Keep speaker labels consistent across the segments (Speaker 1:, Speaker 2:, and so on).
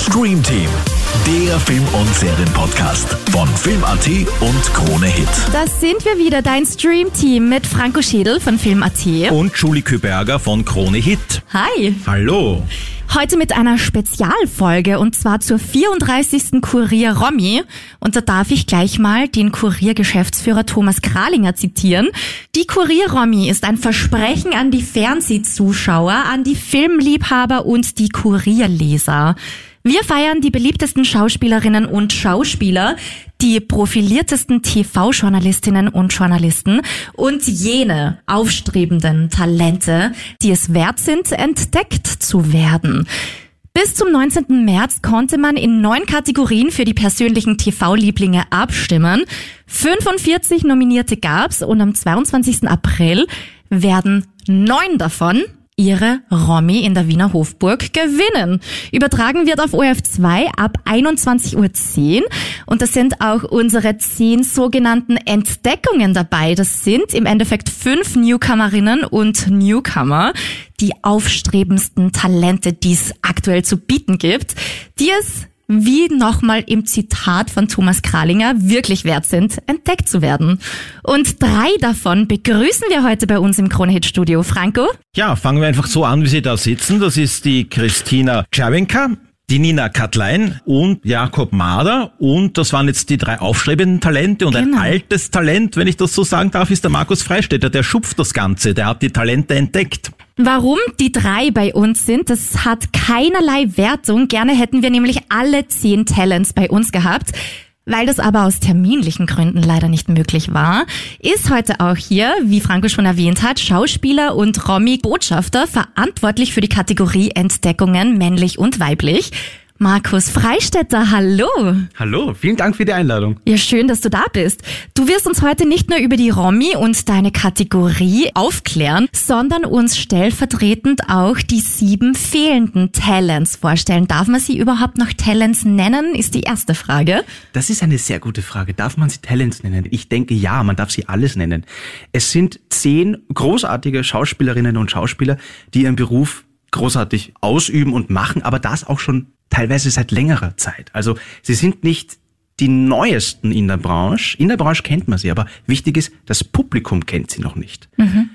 Speaker 1: Stream Team, der Film- und Serienpodcast von Film.at und Krone Hit.
Speaker 2: Da sind wir wieder, dein Stream-Team mit Franco Schädel von Film.at.
Speaker 3: Und Julie Köberger von Krone Hit.
Speaker 2: Hi.
Speaker 3: Hallo.
Speaker 2: Heute mit einer Spezialfolge und zwar zur 34. Kurier Romy. Und da darf ich gleich mal den Kurier-Geschäftsführer Thomas Kralinger zitieren. Die Kurier Romy ist ein Versprechen an die Fernsehzuschauer, an die Filmliebhaber und die Kurierleser. Wir feiern die beliebtesten Schauspielerinnen und Schauspieler, die profiliertesten TV-Journalistinnen und Journalisten und jene aufstrebenden Talente, die es wert sind, entdeckt zu werden. Bis zum 19. März konnte man in neun Kategorien für die persönlichen TV-Lieblinge abstimmen. 45 Nominierte gab's und am 22. April werden neun davon ihre Romy in der Wiener Hofburg gewinnen. Übertragen wird auf ORF2 ab 21.10 Uhr und das sind auch unsere zehn sogenannten Entdeckungen dabei. Das sind im Endeffekt fünf Newcomerinnen und Newcomer, die aufstrebendsten Talente, die es aktuell zu bieten gibt, die es wie nochmal im Zitat von Thomas Kralinger wirklich wert sind, entdeckt zu werden. Und drei davon begrüßen wir heute bei uns im Kronehit Studio. Franco?
Speaker 3: Ja, fangen wir einfach so an, wie Sie da sitzen. Das ist die Christina Czerwenka, die Nina Katlein und Jakob Mader. Und das waren jetzt die drei aufstrebenden Talente. Und
Speaker 2: Genau.
Speaker 3: ein altes Talent, wenn ich das so sagen darf, ist der Markus Freistetter. Der schupft das Ganze. Der hat die Talente entdeckt.
Speaker 2: Warum die drei bei uns sind, das hat keinerlei Wertung. Gerne hätten wir nämlich alle zehn Talents bei uns gehabt. Weil das aber aus terminlichen Gründen leider nicht möglich war, ist heute auch hier, wie Franco schon erwähnt hat, Schauspieler und Romy-Botschafter verantwortlich für die Kategorie Entdeckungen männlich und weiblich. Markus Freistetter, hallo.
Speaker 4: Hallo, vielen Dank für die Einladung.
Speaker 2: Ja, schön, dass du da bist. Du wirst uns heute nicht nur über die Romy und deine Kategorie aufklären, sondern uns stellvertretend auch die sieben fehlenden Talents vorstellen. Darf man sie überhaupt noch Talents nennen, ist die erste Frage.
Speaker 4: Das ist eine sehr gute Frage. Darf man sie Talents nennen? Ich denke ja, man darf sie alles nennen. Es sind zehn großartige Schauspielerinnen und Schauspieler, die ihren Beruf großartig ausüben und machen, aber das auch schon teilweise seit längerer Zeit. Also sie sind nicht die neuesten in der Branche. In der Branche kennt man sie, aber wichtig ist, das Publikum kennt sie noch nicht.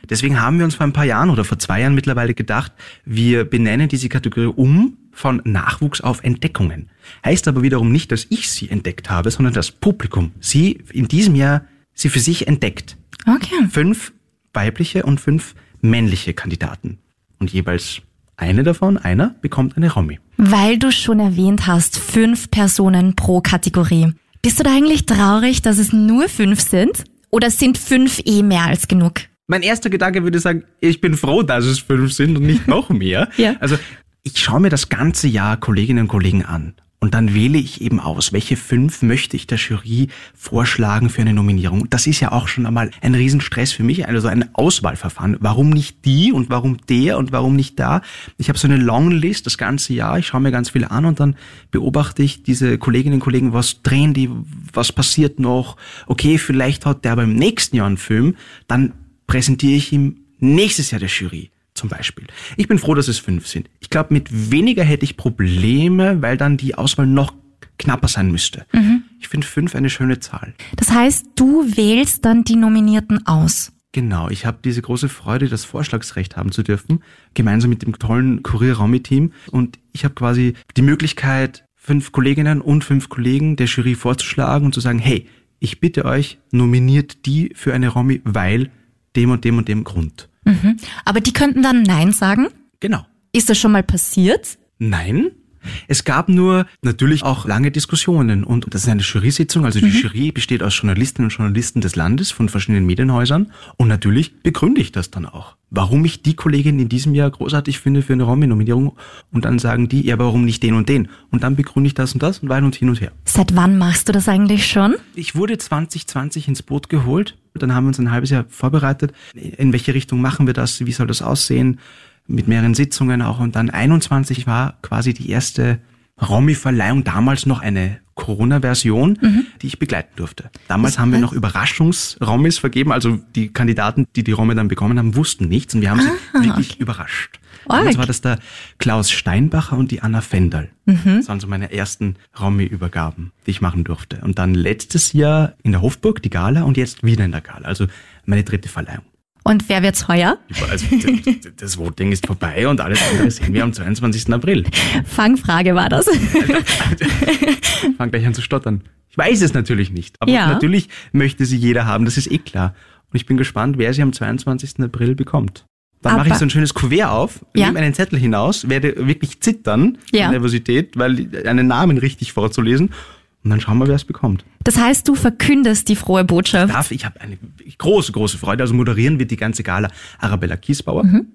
Speaker 4: Deswegen haben wir uns vor ein paar Jahren oder vor zwei Jahren mittlerweile gedacht, wir benennen diese Kategorie um von Nachwuchs auf Entdeckungen. Heißt aber wiederum nicht, dass ich sie entdeckt habe, sondern das Publikum sie in diesem Jahr sie für sich entdeckt.
Speaker 2: Okay.
Speaker 4: Fünf weibliche und fünf männliche Kandidaten. Und jeweils eine davon, einer, bekommt eine Romy.
Speaker 2: Weil du schon erwähnt hast, fünf Personen pro Kategorie. Bist du da eigentlich traurig, dass es nur fünf sind? Oder sind fünf eh mehr als genug?
Speaker 4: Mein erster Gedanke würde sagen, ich bin froh, dass es fünf sind und nicht noch mehr.
Speaker 2: Ja.
Speaker 4: Also ich schaue mir das ganze Jahr Kolleginnen und Kollegen an. Und dann wähle ich eben aus, welche fünf möchte ich der Jury vorschlagen für eine Nominierung. Das ist ja auch schon einmal ein Riesenstress für mich, also ein Auswahlverfahren. Warum nicht die und warum der und warum nicht da? Ich habe so eine Longlist das ganze Jahr, ich schaue mir ganz viele an und dann beobachte ich diese Kolleginnen und Kollegen, was drehen die, was passiert noch. Okay, vielleicht hat der beim nächsten Jahr einen Film, dann präsentiere ich ihm nächstes Jahr der Jury zum Beispiel. Ich bin froh, dass es fünf sind. Ich glaube, mit weniger hätte ich Probleme, weil dann die Auswahl noch knapper sein müsste. Ich finde fünf eine schöne Zahl.
Speaker 2: Das heißt, du wählst dann die Nominierten aus.
Speaker 4: Genau, ich habe diese große Freude, das Vorschlagsrecht haben zu dürfen, gemeinsam mit dem tollen Kurier-Raumi-Team. Und ich habe quasi die Möglichkeit, fünf Kolleginnen und fünf Kollegen der Jury vorzuschlagen und zu sagen, hey, ich bitte euch, nominiert die für eine Romy, weil dem und dem und dem Grund.
Speaker 2: Mhm. Aber die könnten dann Nein sagen.
Speaker 4: Genau.
Speaker 2: Ist das schon mal passiert?
Speaker 4: Nein. Es gab nur natürlich auch lange Diskussionen und das ist eine Jury-Sitzung. Also die Jury besteht aus Journalistinnen und Journalisten des Landes von verschiedenen Medienhäusern und natürlich begründe ich das dann auch. Warum ich die Kollegin in diesem Jahr großartig finde für eine Romy-Nominierung und dann sagen die, ja, aber warum nicht den und den? Und dann begründe ich das und das und weiter und hin und her.
Speaker 2: Seit wann machst du das eigentlich schon?
Speaker 4: Ich wurde 2020 ins Boot geholt. Dann haben wir uns ein halbes Jahr vorbereitet. In welche Richtung machen wir das? Wie soll das aussehen? Mit mehreren Sitzungen auch. Und dann 21 war quasi die erste Romy-Verleihung. Damals noch eine Corona-Version, die ich begleiten durfte. Damals haben wir noch Überraschungs-Romis vergeben. Also die Kandidaten, die die Romy dann bekommen haben, wussten nichts. Und wir haben sie wirklich überrascht. Damals war das der Klaus Steinbacher und die Anna Fendal. Mhm. Das waren so meine ersten Romy-Übergaben, die ich machen durfte. Und dann letztes Jahr in der Hofburg die Gala und jetzt wieder in der Gala. Also meine dritte Verleihung.
Speaker 2: Und wer wird's heuer?
Speaker 4: Also, das Voting ist vorbei und alles andere sehen wir am 22. April.
Speaker 2: Fangfrage war das.
Speaker 4: Fang gleich an zu stottern. Ich weiß es natürlich nicht, aber ja. natürlich möchte sie jeder haben, das ist eh klar. Und ich bin gespannt, wer sie am 22. April bekommt. Dann mache ich so ein schönes Kuvert auf, ja. nehme einen Zettel hinaus, werde wirklich zittern, ja. Nervosität, weil einen Namen richtig vorzulesen und dann schauen wir, wer es bekommt.
Speaker 2: Das heißt, du verkündest die frohe Botschaft.
Speaker 4: Ich darf, ich habe eine große, große Freude. Also moderieren wird die ganze Gala Arabella Kiesbauer. Mhm.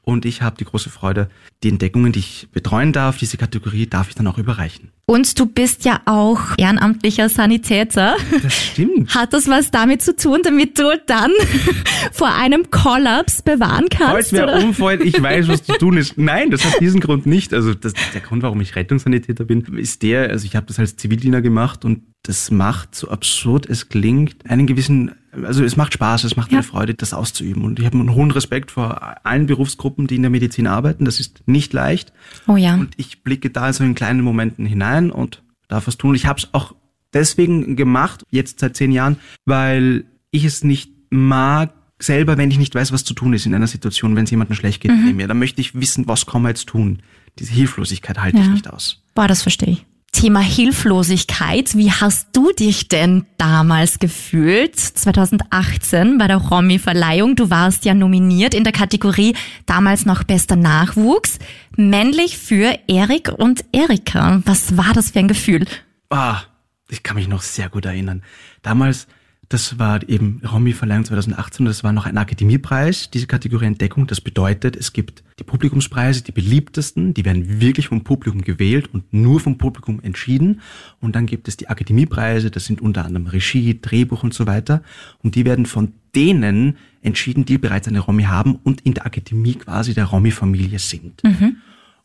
Speaker 4: Und ich habe die große Freude, die Entdeckungen, die ich betreuen darf, diese Kategorie darf ich dann auch überreichen.
Speaker 2: Und du bist ja auch ehrenamtlicher Sanitäter.
Speaker 4: Das stimmt.
Speaker 2: Hat das was damit zu tun, damit du dann vor einem Kollaps bewahren kannst?
Speaker 4: Falls mir umfällt, ich weiß, was zu tun ist. Nein, das hat diesen Grund nicht. Also das, der Grund, warum ich Rettungssanitäter bin, ist der, also ich habe das als Zivildiener gemacht und das macht, so absurd es klingt, einen gewissen, also es macht Spaß, es macht ja. eine Freude, das auszuüben. Und ich habe einen hohen Respekt vor allen Berufsgruppen, die in der Medizin arbeiten. Das ist nicht leicht.
Speaker 2: Oh ja.
Speaker 4: Und ich blicke da so in kleinen Momenten hinein und darf was tun. Ich habe es auch deswegen gemacht, jetzt seit zehn Jahren, weil ich es nicht mag, selber, wenn ich nicht weiß, was zu tun ist in einer Situation, wenn es jemandem schlecht geht mhm. mir, dann möchte ich wissen, was kann man jetzt tun. Diese Hilflosigkeit halte ja. ich nicht aus.
Speaker 2: Boah, das verstehe ich. Thema Hilflosigkeit. Wie hast du dich denn damals gefühlt, 2018 bei der Romy-Verleihung? Du warst ja nominiert in der Kategorie damals noch bester Nachwuchs. Männlich für Erik und Erika. Was war das für ein Gefühl?
Speaker 4: Ah, ich kann mich noch sehr gut erinnern. Damals das war eben Romy-Verleihung 2018. Das war noch ein Akademiepreis, diese Kategorie Entdeckung. Das bedeutet, es gibt die Publikumspreise, die beliebtesten, die werden wirklich vom Publikum gewählt und nur vom Publikum entschieden. Und dann gibt es die Akademiepreise, das sind unter anderem Regie, Drehbuch und so weiter. Und die werden von denen entschieden, die bereits eine Romy haben und in der Akademie quasi der Romy-Familie sind. Mhm.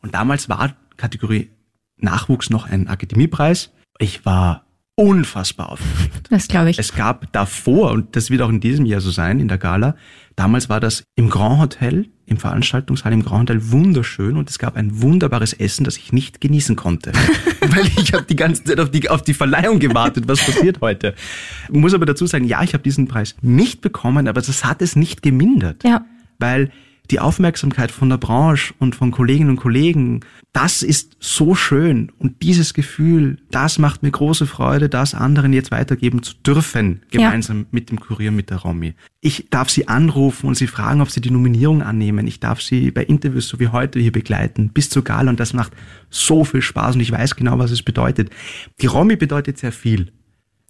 Speaker 4: Und damals war Kategorie Nachwuchs noch ein Akademiepreis. Ich war unfassbar aufgeregt.
Speaker 2: Das glaube ich.
Speaker 4: Es gab davor, und das wird auch in diesem Jahr so sein, in der Gala, damals war das im Grand Hotel, im Veranstaltungssaal im Grand Hotel wunderschön und es gab ein wunderbares Essen, das ich nicht genießen konnte. weil ich habe die ganze Zeit auf die, auf die Verleihung gewartet, was passiert heute. Ich muss aber dazu sagen, ja, ich habe diesen Preis nicht bekommen, aber das hat es nicht gemindert.
Speaker 2: Ja.
Speaker 4: Weil die Aufmerksamkeit von der Branche und von Kolleginnen und Kollegen, das ist so schön. Und dieses Gefühl, das macht mir große Freude, das anderen jetzt weitergeben zu dürfen, gemeinsam ja. mit dem Kurier, mit der Romy. Ich darf sie anrufen und sie fragen, ob sie die Nominierung annehmen. Ich darf sie bei Interviews, so wie heute, hier begleiten, bis zur Gala. Und das macht so viel Spaß und ich weiß genau, was es bedeutet. Die Romy bedeutet sehr viel.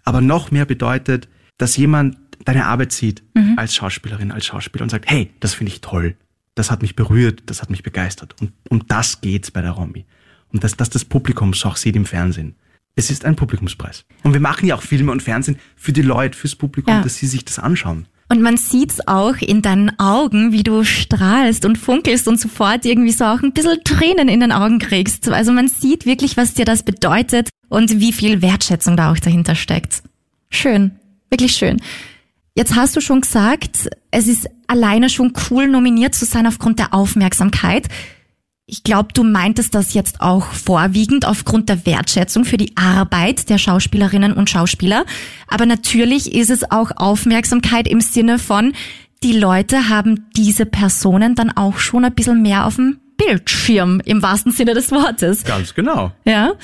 Speaker 4: Aber noch mehr bedeutet, dass jemand deine Arbeit sieht mhm. als Schauspielerin, als Schauspieler und sagt, hey, das finde ich toll das hat mich berührt, das hat mich begeistert. Und um das geht's bei der Romy. Und dass, dass das Publikum es auch sieht im Fernsehen. Es ist ein Publikumspreis. Und wir machen ja auch Filme und Fernsehen für die Leute, fürs Publikum, ja. dass sie sich das anschauen.
Speaker 2: Und man sieht's auch in deinen Augen, wie du strahlst und funkelst und sofort irgendwie so auch ein bisschen Tränen in den Augen kriegst. Also man sieht wirklich, was dir das bedeutet und wie viel Wertschätzung da auch dahinter steckt. Schön, wirklich schön. Jetzt hast du schon gesagt, es ist alleine schon cool, nominiert zu sein aufgrund der Aufmerksamkeit. Ich glaube, du meintest das jetzt auch vorwiegend aufgrund der Wertschätzung für die Arbeit der Schauspielerinnen und Schauspieler. Aber natürlich ist es auch Aufmerksamkeit im Sinne von, die Leute haben diese Personen dann auch schon ein bisschen mehr auf dem Bildschirm im wahrsten Sinne des Wortes.
Speaker 4: Ganz genau.
Speaker 2: Ja.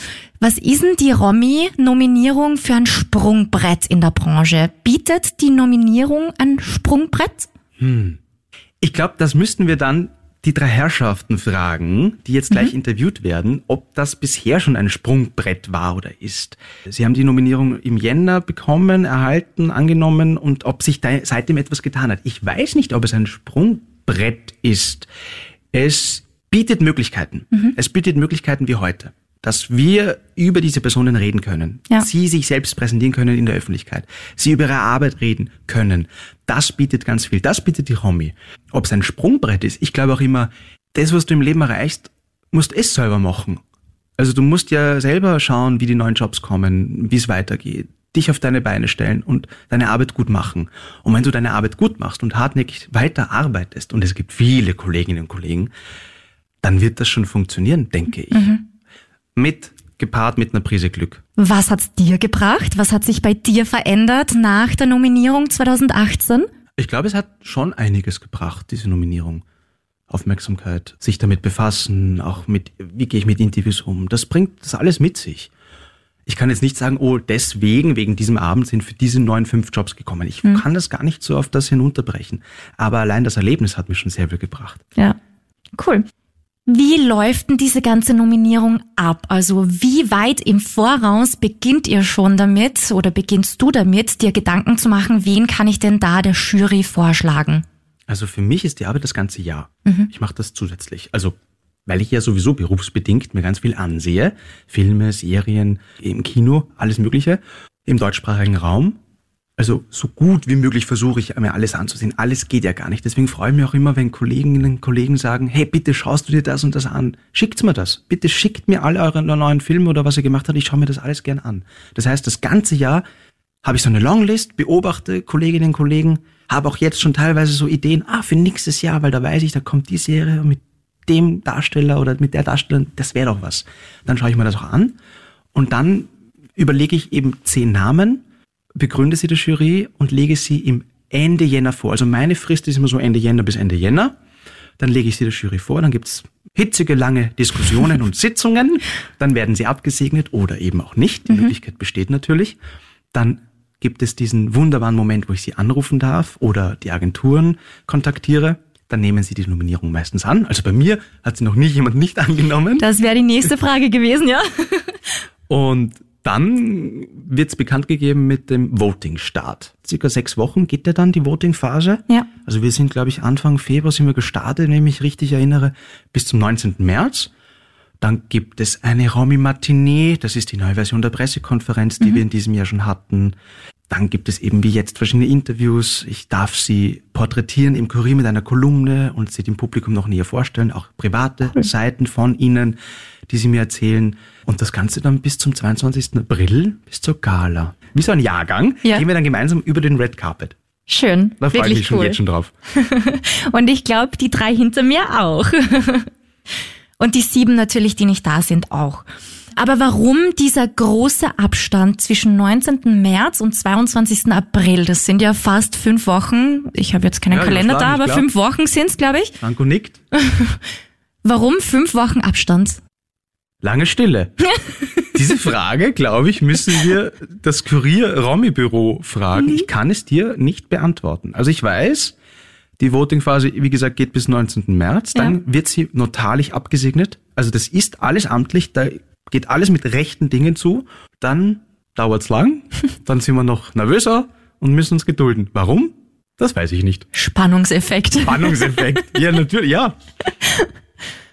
Speaker 2: Was ist denn die Romy-Nominierung für ein Sprungbrett in der Branche? Bietet die Nominierung ein Sprungbrett?
Speaker 4: Hm. Ich glaube, das müssten wir dann die drei Herrschaften fragen, die jetzt gleich mhm. interviewt werden, ob das bisher schon ein Sprungbrett war oder ist. Sie haben die Nominierung im Jänner bekommen, erhalten, angenommen und ob sich da seitdem etwas getan hat. Ich weiß nicht, ob es ein Sprungbrett ist. Es bietet Möglichkeiten. Mhm. Es bietet Möglichkeiten wie heute dass wir über diese Personen reden können. Ja. Sie sich selbst präsentieren können in der Öffentlichkeit. Sie über ihre Arbeit reden können. Das bietet ganz viel. Das bietet die Romy. Ob es ein Sprungbrett ist, ich glaube auch immer, das, was du im Leben erreichst, musst es selber machen. Also du musst ja selber schauen, wie die neuen Jobs kommen, wie es weitergeht dich auf deine Beine stellen und deine Arbeit gut machen. Und wenn du deine Arbeit gut machst und hartnäckig weiter arbeitest, und es gibt viele Kolleginnen und Kollegen, dann wird das schon funktionieren, denke ich. Mhm. Mit gepaart mit einer Prise Glück.
Speaker 2: Was hat's dir gebracht? Was hat sich bei dir verändert nach der Nominierung 2018?
Speaker 4: Ich glaube, es hat schon einiges gebracht, diese Nominierung. Aufmerksamkeit, sich damit befassen, auch mit, wie gehe ich mit Interviews um. Das bringt das alles mit sich. Ich kann jetzt nicht sagen, oh, deswegen, wegen diesem Abend sind für diese neuen fünf Jobs gekommen. Ich hm. kann das gar nicht so auf das hinunterbrechen. Aber allein das Erlebnis hat mir schon sehr viel gebracht.
Speaker 2: Ja, cool. Wie läuft denn diese ganze Nominierung ab? Also wie weit im Voraus beginnt ihr schon damit oder beginnst du damit, dir Gedanken zu machen, wen kann ich denn da der Jury vorschlagen?
Speaker 4: Also für mich ist die Arbeit das ganze Jahr. Mhm. Ich mache das zusätzlich. Also weil ich ja sowieso berufsbedingt mir ganz viel ansehe. Filme, Serien, im Kino, alles Mögliche. Im deutschsprachigen Raum also so gut wie möglich versuche ich mir alles anzusehen. Alles geht ja gar nicht. Deswegen freue ich mich auch immer, wenn Kolleginnen und Kollegen sagen, hey, bitte schaust du dir das und das an. Schickt mir das. Bitte schickt mir alle eure neuen Filme oder was ihr gemacht habt. Ich schaue mir das alles gern an. Das heißt, das ganze Jahr habe ich so eine Longlist, beobachte Kolleginnen und Kollegen, habe auch jetzt schon teilweise so Ideen, ah, für nächstes Jahr, weil da weiß ich, da kommt die Serie mit dem Darsteller oder mit der Darstellerin, das wäre doch was. Dann schaue ich mir das auch an und dann überlege ich eben zehn Namen, begründe sie der Jury und lege sie im Ende Jänner vor. Also meine Frist ist immer so Ende Jänner bis Ende Jänner. Dann lege ich sie der Jury vor, dann gibt's hitzige, lange Diskussionen und Sitzungen. Dann werden sie abgesegnet oder eben auch nicht. Die mhm. Möglichkeit besteht natürlich. Dann gibt es diesen wunderbaren Moment, wo ich sie anrufen darf oder die Agenturen kontaktiere. Dann nehmen sie die Nominierung meistens an. Also bei mir hat sie noch nie jemand nicht angenommen.
Speaker 2: Das wäre die nächste Frage gewesen, ja.
Speaker 4: Und dann wird es bekannt gegeben mit dem Voting-Start. Circa sechs Wochen geht ja dann die Voting-Phase.
Speaker 2: Ja.
Speaker 4: Also wir sind, glaube ich, Anfang Februar sind wir gestartet, wenn ich mich richtig erinnere, bis zum 19. März. Dann gibt es eine Romy-Matinee, das ist die neue Version der Pressekonferenz, die mhm. wir in diesem Jahr schon hatten. Dann gibt es eben wie jetzt verschiedene Interviews. Ich darf sie porträtieren im Kurier mit einer Kolumne und sie dem Publikum noch näher vorstellen, auch private cool. Seiten von ihnen, die sie mir erzählen. Und das Ganze dann bis zum 22. April, bis zur Gala. Wie so ein Jahrgang, ja. gehen wir dann gemeinsam über den Red Carpet.
Speaker 2: Schön.
Speaker 4: Da freue ich mich schon
Speaker 2: cool.
Speaker 4: jetzt schon drauf.
Speaker 2: und ich glaube, die drei hinter mir auch. und die sieben natürlich, die nicht da sind, auch. Aber warum dieser große Abstand zwischen 19. März und 22. April? Das sind ja fast fünf Wochen. Ich habe jetzt keinen ja, Kalender da, aber fünf Wochen sind's, glaube ich.
Speaker 4: Franco nickt.
Speaker 2: warum fünf Wochen Abstand?
Speaker 4: Lange Stille. Diese Frage, glaube ich, müssen wir das Kurier-Romy-Büro fragen. Ich kann es dir nicht beantworten. Also ich weiß, die Voting-Phase, wie gesagt, geht bis 19. März. Dann ja. wird sie notarlich abgesegnet. Also das ist alles amtlich. Da geht alles mit rechten Dingen zu. Dann dauert's lang. Dann sind wir noch nervöser und müssen uns gedulden. Warum? Das weiß ich nicht.
Speaker 2: Spannungseffekt.
Speaker 4: Spannungseffekt. Ja, natürlich, ja.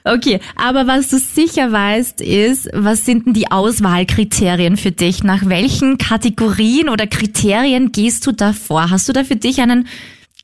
Speaker 2: Okay, aber was du sicher weißt, ist, was sind denn die Auswahlkriterien für dich? Nach welchen Kategorien oder Kriterien gehst du da vor? Hast du da für dich einen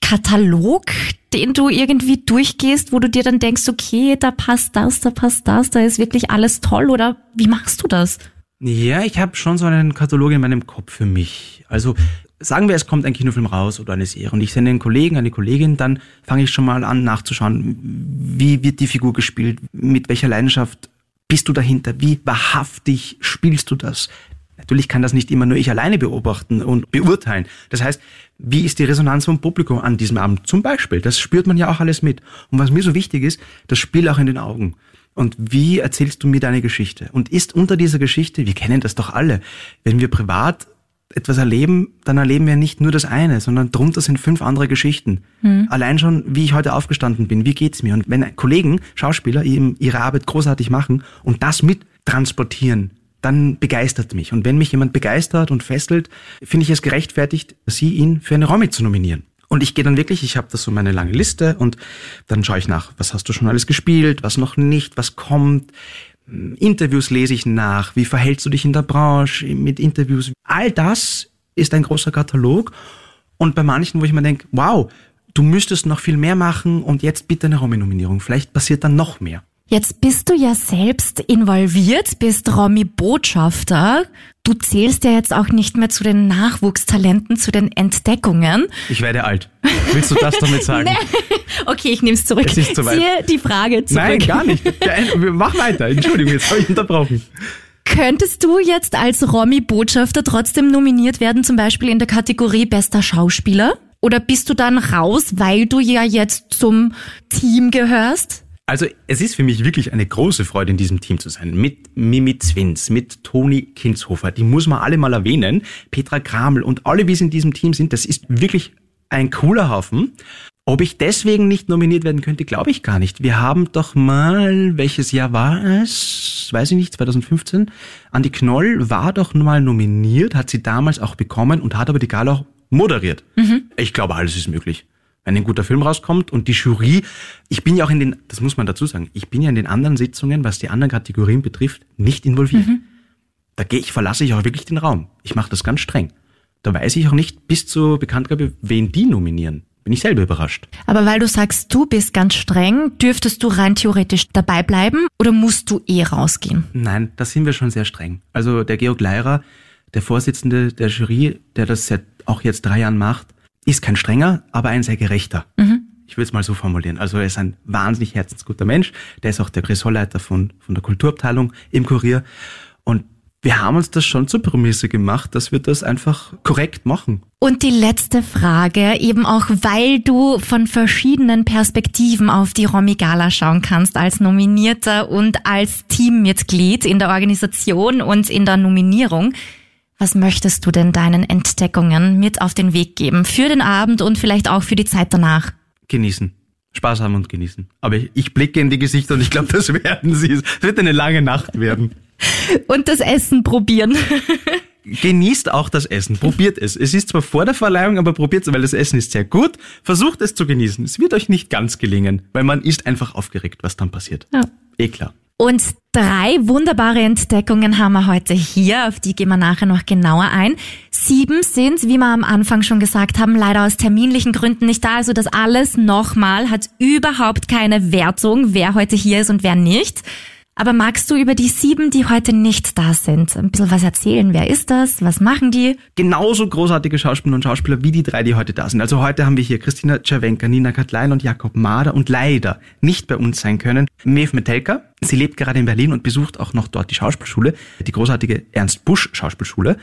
Speaker 2: Katalog, den du irgendwie durchgehst, wo du dir dann denkst, okay, da passt das, da passt das, da ist wirklich alles toll oder wie machst du das?
Speaker 4: Ja, ich habe schon so einen Katalog in meinem Kopf für mich. Also sagen wir, es kommt ein Kinofilm raus oder eine Serie und ich sende einen Kollegen, eine Kollegin, dann fange ich schon mal an nachzuschauen, wie wird die Figur gespielt, mit welcher Leidenschaft bist du dahinter, wie wahrhaftig spielst du das. Natürlich kann das nicht immer nur ich alleine beobachten und beurteilen. Das heißt, wie ist die Resonanz vom Publikum an diesem Abend zum Beispiel? Das spürt man ja auch alles mit. Und was mir so wichtig ist, das Spiel auch in den Augen. Und wie erzählst du mir deine Geschichte? Und ist unter dieser Geschichte, wir kennen das doch alle, wenn wir privat etwas erleben, dann erleben wir nicht nur das eine, sondern drunter sind fünf andere Geschichten. Mhm. Allein schon, wie ich heute aufgestanden bin, wie geht's mir? Und wenn Kollegen, Schauspieler ihre Arbeit großartig machen und das mit transportieren, dann begeistert mich. Und wenn mich jemand begeistert und fesselt, finde ich es gerechtfertigt, sie ihn für eine Romy zu nominieren. Und ich gehe dann wirklich, ich habe das so meine lange Liste und dann schaue ich nach, was hast du schon alles gespielt, was noch nicht, was kommt. Interviews lese ich nach, wie verhältst du dich in der Branche mit Interviews. All das ist ein großer Katalog. Und bei manchen, wo ich mir denke, wow, du müsstest noch viel mehr machen und jetzt bitte eine Romy-Nominierung. Vielleicht passiert dann noch mehr.
Speaker 2: Jetzt bist du ja selbst involviert, bist Romy-Botschafter. du zählst ja jetzt auch nicht mehr zu den Nachwuchstalenten, zu den Entdeckungen.
Speaker 4: Ich werde alt. Willst du das damit sagen?
Speaker 2: Okay, ich nehme es zurück.
Speaker 4: Es ist soweit.
Speaker 2: Ziehe die Frage zurück.
Speaker 4: Nein, gar nicht. Mach weiter. Entschuldigung, jetzt habe ich unterbrochen.
Speaker 2: Könntest du jetzt als Romy-Botschafter trotzdem nominiert werden, zum Beispiel in der Kategorie bester Schauspieler? Oder bist du dann raus, weil du ja jetzt zum Team gehörst?
Speaker 4: Also es ist für mich wirklich eine große Freude, in diesem Team zu sein. Mit Mimi Zwins, mit Toni Kinshofer, die muss man alle mal erwähnen. Petra Kraml und alle, wie sie in diesem Team sind, das ist wirklich ein cooler Haufen. Ob ich deswegen nicht nominiert werden könnte, glaube ich gar nicht. Wir haben doch mal, welches Jahr war es? Weiß ich nicht, 2015. Andi Knoll war doch mal nominiert, hat sie damals auch bekommen und hat aber die Gala auch moderiert. Ich glaube, alles ist möglich. Wenn ein guter Film rauskommt und die Jury, ich bin ja auch in den, das muss man dazu sagen, ich bin ja in den anderen Sitzungen, was die anderen Kategorien betrifft, nicht involviert. Da gehe ich, verlasse ich auch wirklich den Raum. Ich mache das ganz streng. Da weiß ich auch nicht bis zur Bekanntgabe, wen die nominieren. Bin ich selber überrascht.
Speaker 2: Aber weil du sagst, du bist ganz streng, dürftest du rein theoretisch dabei bleiben oder musst du eh rausgehen?
Speaker 4: Nein, da sind wir schon sehr streng. Also der Georg Leirer, der Vorsitzende der Jury, der das seit auch jetzt drei Jahren macht, ist kein strenger, aber ein sehr gerechter. Ich will es mal so formulieren. Also er ist ein wahnsinnig herzensguter Mensch. Der ist auch der Ressortleiter von, von der Kulturabteilung im Kurier. Und wir haben uns das schon zur Prämisse gemacht, dass wir das einfach korrekt machen.
Speaker 2: Und die letzte Frage, eben auch weil du von verschiedenen Perspektiven auf die Romy Gala schauen kannst, als Nominierter und als Teammitglied in der Organisation und in der Nominierung. Was möchtest du denn deinen Entdeckungen mit auf den Weg geben für den Abend und vielleicht auch für die Zeit danach?
Speaker 4: Genießen. Spaß haben und genießen. Aber ich, ich blicke in die Gesichter und ich glaube, das werden sie. Es wird eine lange Nacht werden.
Speaker 2: Und das Essen probieren.
Speaker 4: Genießt auch das Essen. Probiert es. Es ist zwar vor der Verleihung, aber probiert es, weil das Essen ist sehr gut. Versucht es zu genießen. Es wird euch nicht ganz gelingen, weil man ist einfach aufgeregt, was dann passiert.
Speaker 2: Ja.
Speaker 4: Eh klar.
Speaker 2: Und drei wunderbare Entdeckungen haben wir heute hier, auf die gehen wir nachher noch genauer ein. Sieben sind, wie wir am Anfang schon gesagt haben, leider aus terminlichen Gründen nicht da. Also das alles nochmal hat überhaupt keine Wertung, wer heute hier ist und wer nicht. Aber magst du über die sieben, die heute nicht da sind, ein bisschen was erzählen? Wer ist das? Was machen die?
Speaker 4: Genauso großartige Schauspieler und Schauspieler wie die drei, die heute da sind. Also heute haben wir hier Christina Czerwenka, Nina Katlein und Jakob Mader und leider nicht bei uns sein können. Mev Metelka. Sie lebt gerade in Berlin und besucht auch noch dort die Schauspielschule, die großartige Ernst Busch Schauspielschule,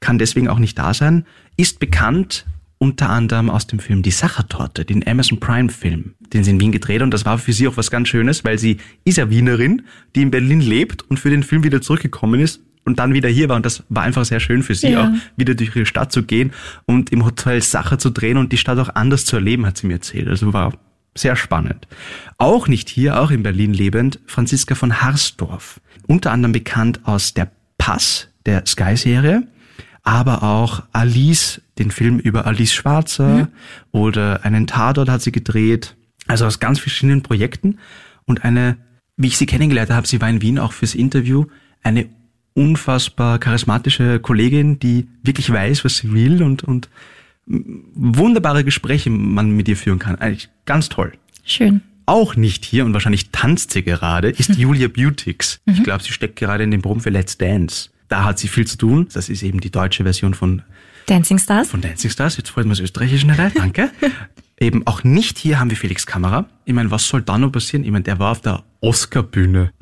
Speaker 4: kann deswegen auch nicht da sein, ist bekannt unter anderem aus dem Film Die Sachertorte, den Amazon Prime Film, den sie in Wien gedreht und das war für sie auch was ganz Schönes, weil sie ist ja Wienerin, die in Berlin lebt und für den Film wieder zurückgekommen ist und dann wieder hier war und das war einfach sehr schön für sie
Speaker 2: Ja.
Speaker 4: auch, wieder durch ihre Stadt zu gehen und im Hotel Sacher zu drehen und die Stadt auch anders zu erleben, hat sie mir erzählt. Also war sehr spannend. Auch nicht hier, auch in Berlin lebend, Franziska von Harsdorf. Unter anderem bekannt aus der Pass, der Sky-Serie, aber auch Alice, den Film über Alice Schwarzer oder einen Tatort hat sie gedreht. Also aus ganz verschiedenen Projekten. Und eine, wie ich sie kennengelernt habe, sie war in Wien auch fürs Interview, eine unfassbar charismatische Kollegin, die wirklich weiß, was sie will und, und wunderbare Gespräche man mit ihr führen kann. Eigentlich ganz toll.
Speaker 2: Schön.
Speaker 4: Auch nicht hier und wahrscheinlich tanzt sie gerade, ist Julia Beautix. Ich glaube, sie steckt gerade in dem Proben für Let's Dance. Da hat sie viel zu tun. Das ist eben die deutsche Version von,
Speaker 2: Dancing Stars?
Speaker 4: von Dancing Stars. Jetzt freut man das Österreichische schneller. Danke. eben auch nicht hier haben wir Felix Kamera. Ich meine, was soll da noch passieren? Ich meine, der war auf der Oscar-Bühne.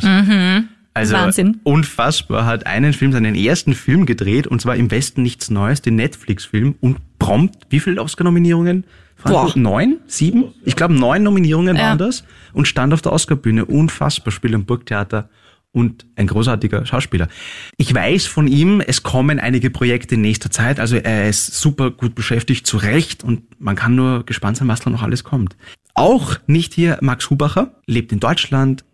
Speaker 4: Also
Speaker 2: Wahnsinn.
Speaker 4: unfassbar, hat einen Film, seinen ersten Film gedreht und zwar im Westen nichts Neues, den Netflix-Film und prompt, wie viele Oscar-Nominierungen? Neun? Sieben? Ich glaube neun Nominierungen
Speaker 2: Ja.
Speaker 4: waren das und stand auf der Oscar-Bühne. Unfassbar, spielt am Burgtheater und ein großartiger Schauspieler. Ich weiß von ihm, es kommen einige Projekte in nächster Zeit, also er ist super gut beschäftigt, zu Recht und man kann nur gespannt sein, was da noch alles kommt. Auch nicht hier Max Hubacher, lebt in Deutschland,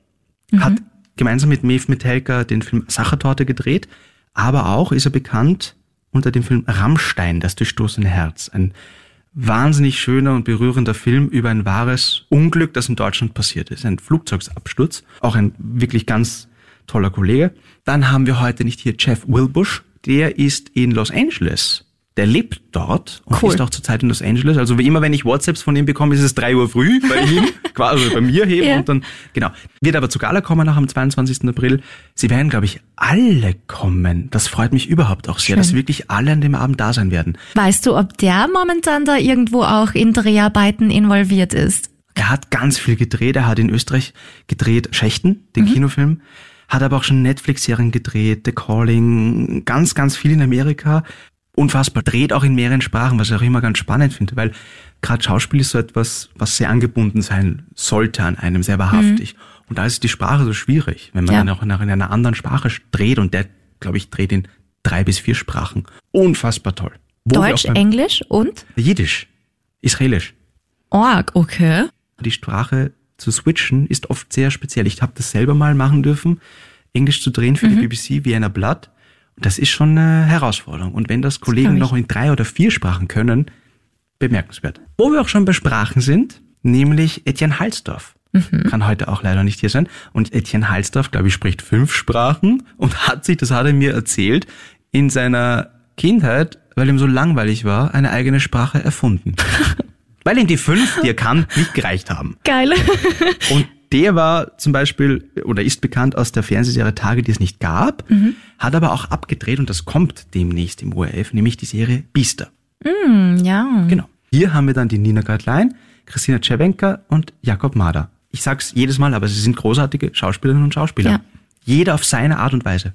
Speaker 4: hat gemeinsam mit Mev Metelka den Film Sachertorte gedreht, aber auch ist er bekannt unter dem Film Rammstein, das durchstoßene Herz. Ein wahnsinnig schöner und berührender Film über ein wahres Unglück, das in Deutschland passiert ist. Ein Flugzeugsabsturz. Auch ein wirklich ganz toller Kollege. Dann haben wir heute nicht hier Jeff Wilbush. Der ist in Los Angeles Der lebt dort und
Speaker 2: Cool.
Speaker 4: ist auch zurzeit in Los Angeles. Also wie immer, wenn ich WhatsApps von ihm bekomme, ist es drei Uhr früh bei ihm, quasi also bei mir eben.
Speaker 2: Ja.
Speaker 4: Und dann, genau. Wird aber zu Gala kommen nach am 22. April. Sie werden, glaube ich, alle kommen. Das freut mich überhaupt auch sehr,
Speaker 2: Schön.
Speaker 4: dass wirklich alle an dem Abend da sein werden.
Speaker 2: Weißt du, ob der momentan da irgendwo auch in Dreharbeiten involviert ist?
Speaker 4: Er hat ganz viel gedreht. Er hat in Österreich gedreht Schächten, den Kinofilm. Hat aber auch schon Netflix-Serien gedreht, The Calling, ganz, ganz viel in Amerika. Unfassbar. Dreht auch in mehreren Sprachen, was ich auch immer ganz spannend finde, weil gerade Schauspiel ist so etwas, was sehr angebunden sein sollte an einem, sehr wahrhaftig. Und da ist die Sprache so schwierig, wenn man
Speaker 2: Ja.
Speaker 4: dann auch nach in einer anderen Sprache dreht und der, glaube ich, dreht in drei bis vier Sprachen. Unfassbar toll. Wo
Speaker 2: Deutsch, Englisch und
Speaker 4: Jiddisch, Israelisch
Speaker 2: Org, okay.
Speaker 4: die Sprache zu switchen ist oft sehr speziell. Ich habe das selber mal machen dürfen, Englisch zu drehen für die BBC Vienna Blood. Und das ist schon eine Herausforderung. Und wenn das Kollegen
Speaker 2: ich.
Speaker 4: noch in drei oder vier Sprachen können, bemerkenswert. Wo wir auch schon bei Sprachen sind, nämlich Etienne Halsdorf. Kann heute auch leider nicht hier sein. Und Etienne Halsdorf, glaube ich, spricht fünf Sprachen und hat sich, das hat er mir erzählt, in seiner Kindheit, weil ihm so langweilig war, eine eigene Sprache erfunden. weil ihm die fünf, die er kann, nicht gereicht haben.
Speaker 2: Geil.
Speaker 4: Und der war zum Beispiel oder ist bekannt aus der Fernsehserie Tage, die es nicht gab, hat aber auch abgedreht und das kommt demnächst im ORF, nämlich die Serie Biester.
Speaker 2: ja.
Speaker 4: Genau. Hier haben wir dann die Nina Gartlein, Christina Czerwenka und Jakob Mader. Ich sag's jedes Mal, aber sie sind großartige Schauspielerinnen und Schauspieler.
Speaker 2: Ja.
Speaker 4: Jeder auf seine Art und Weise.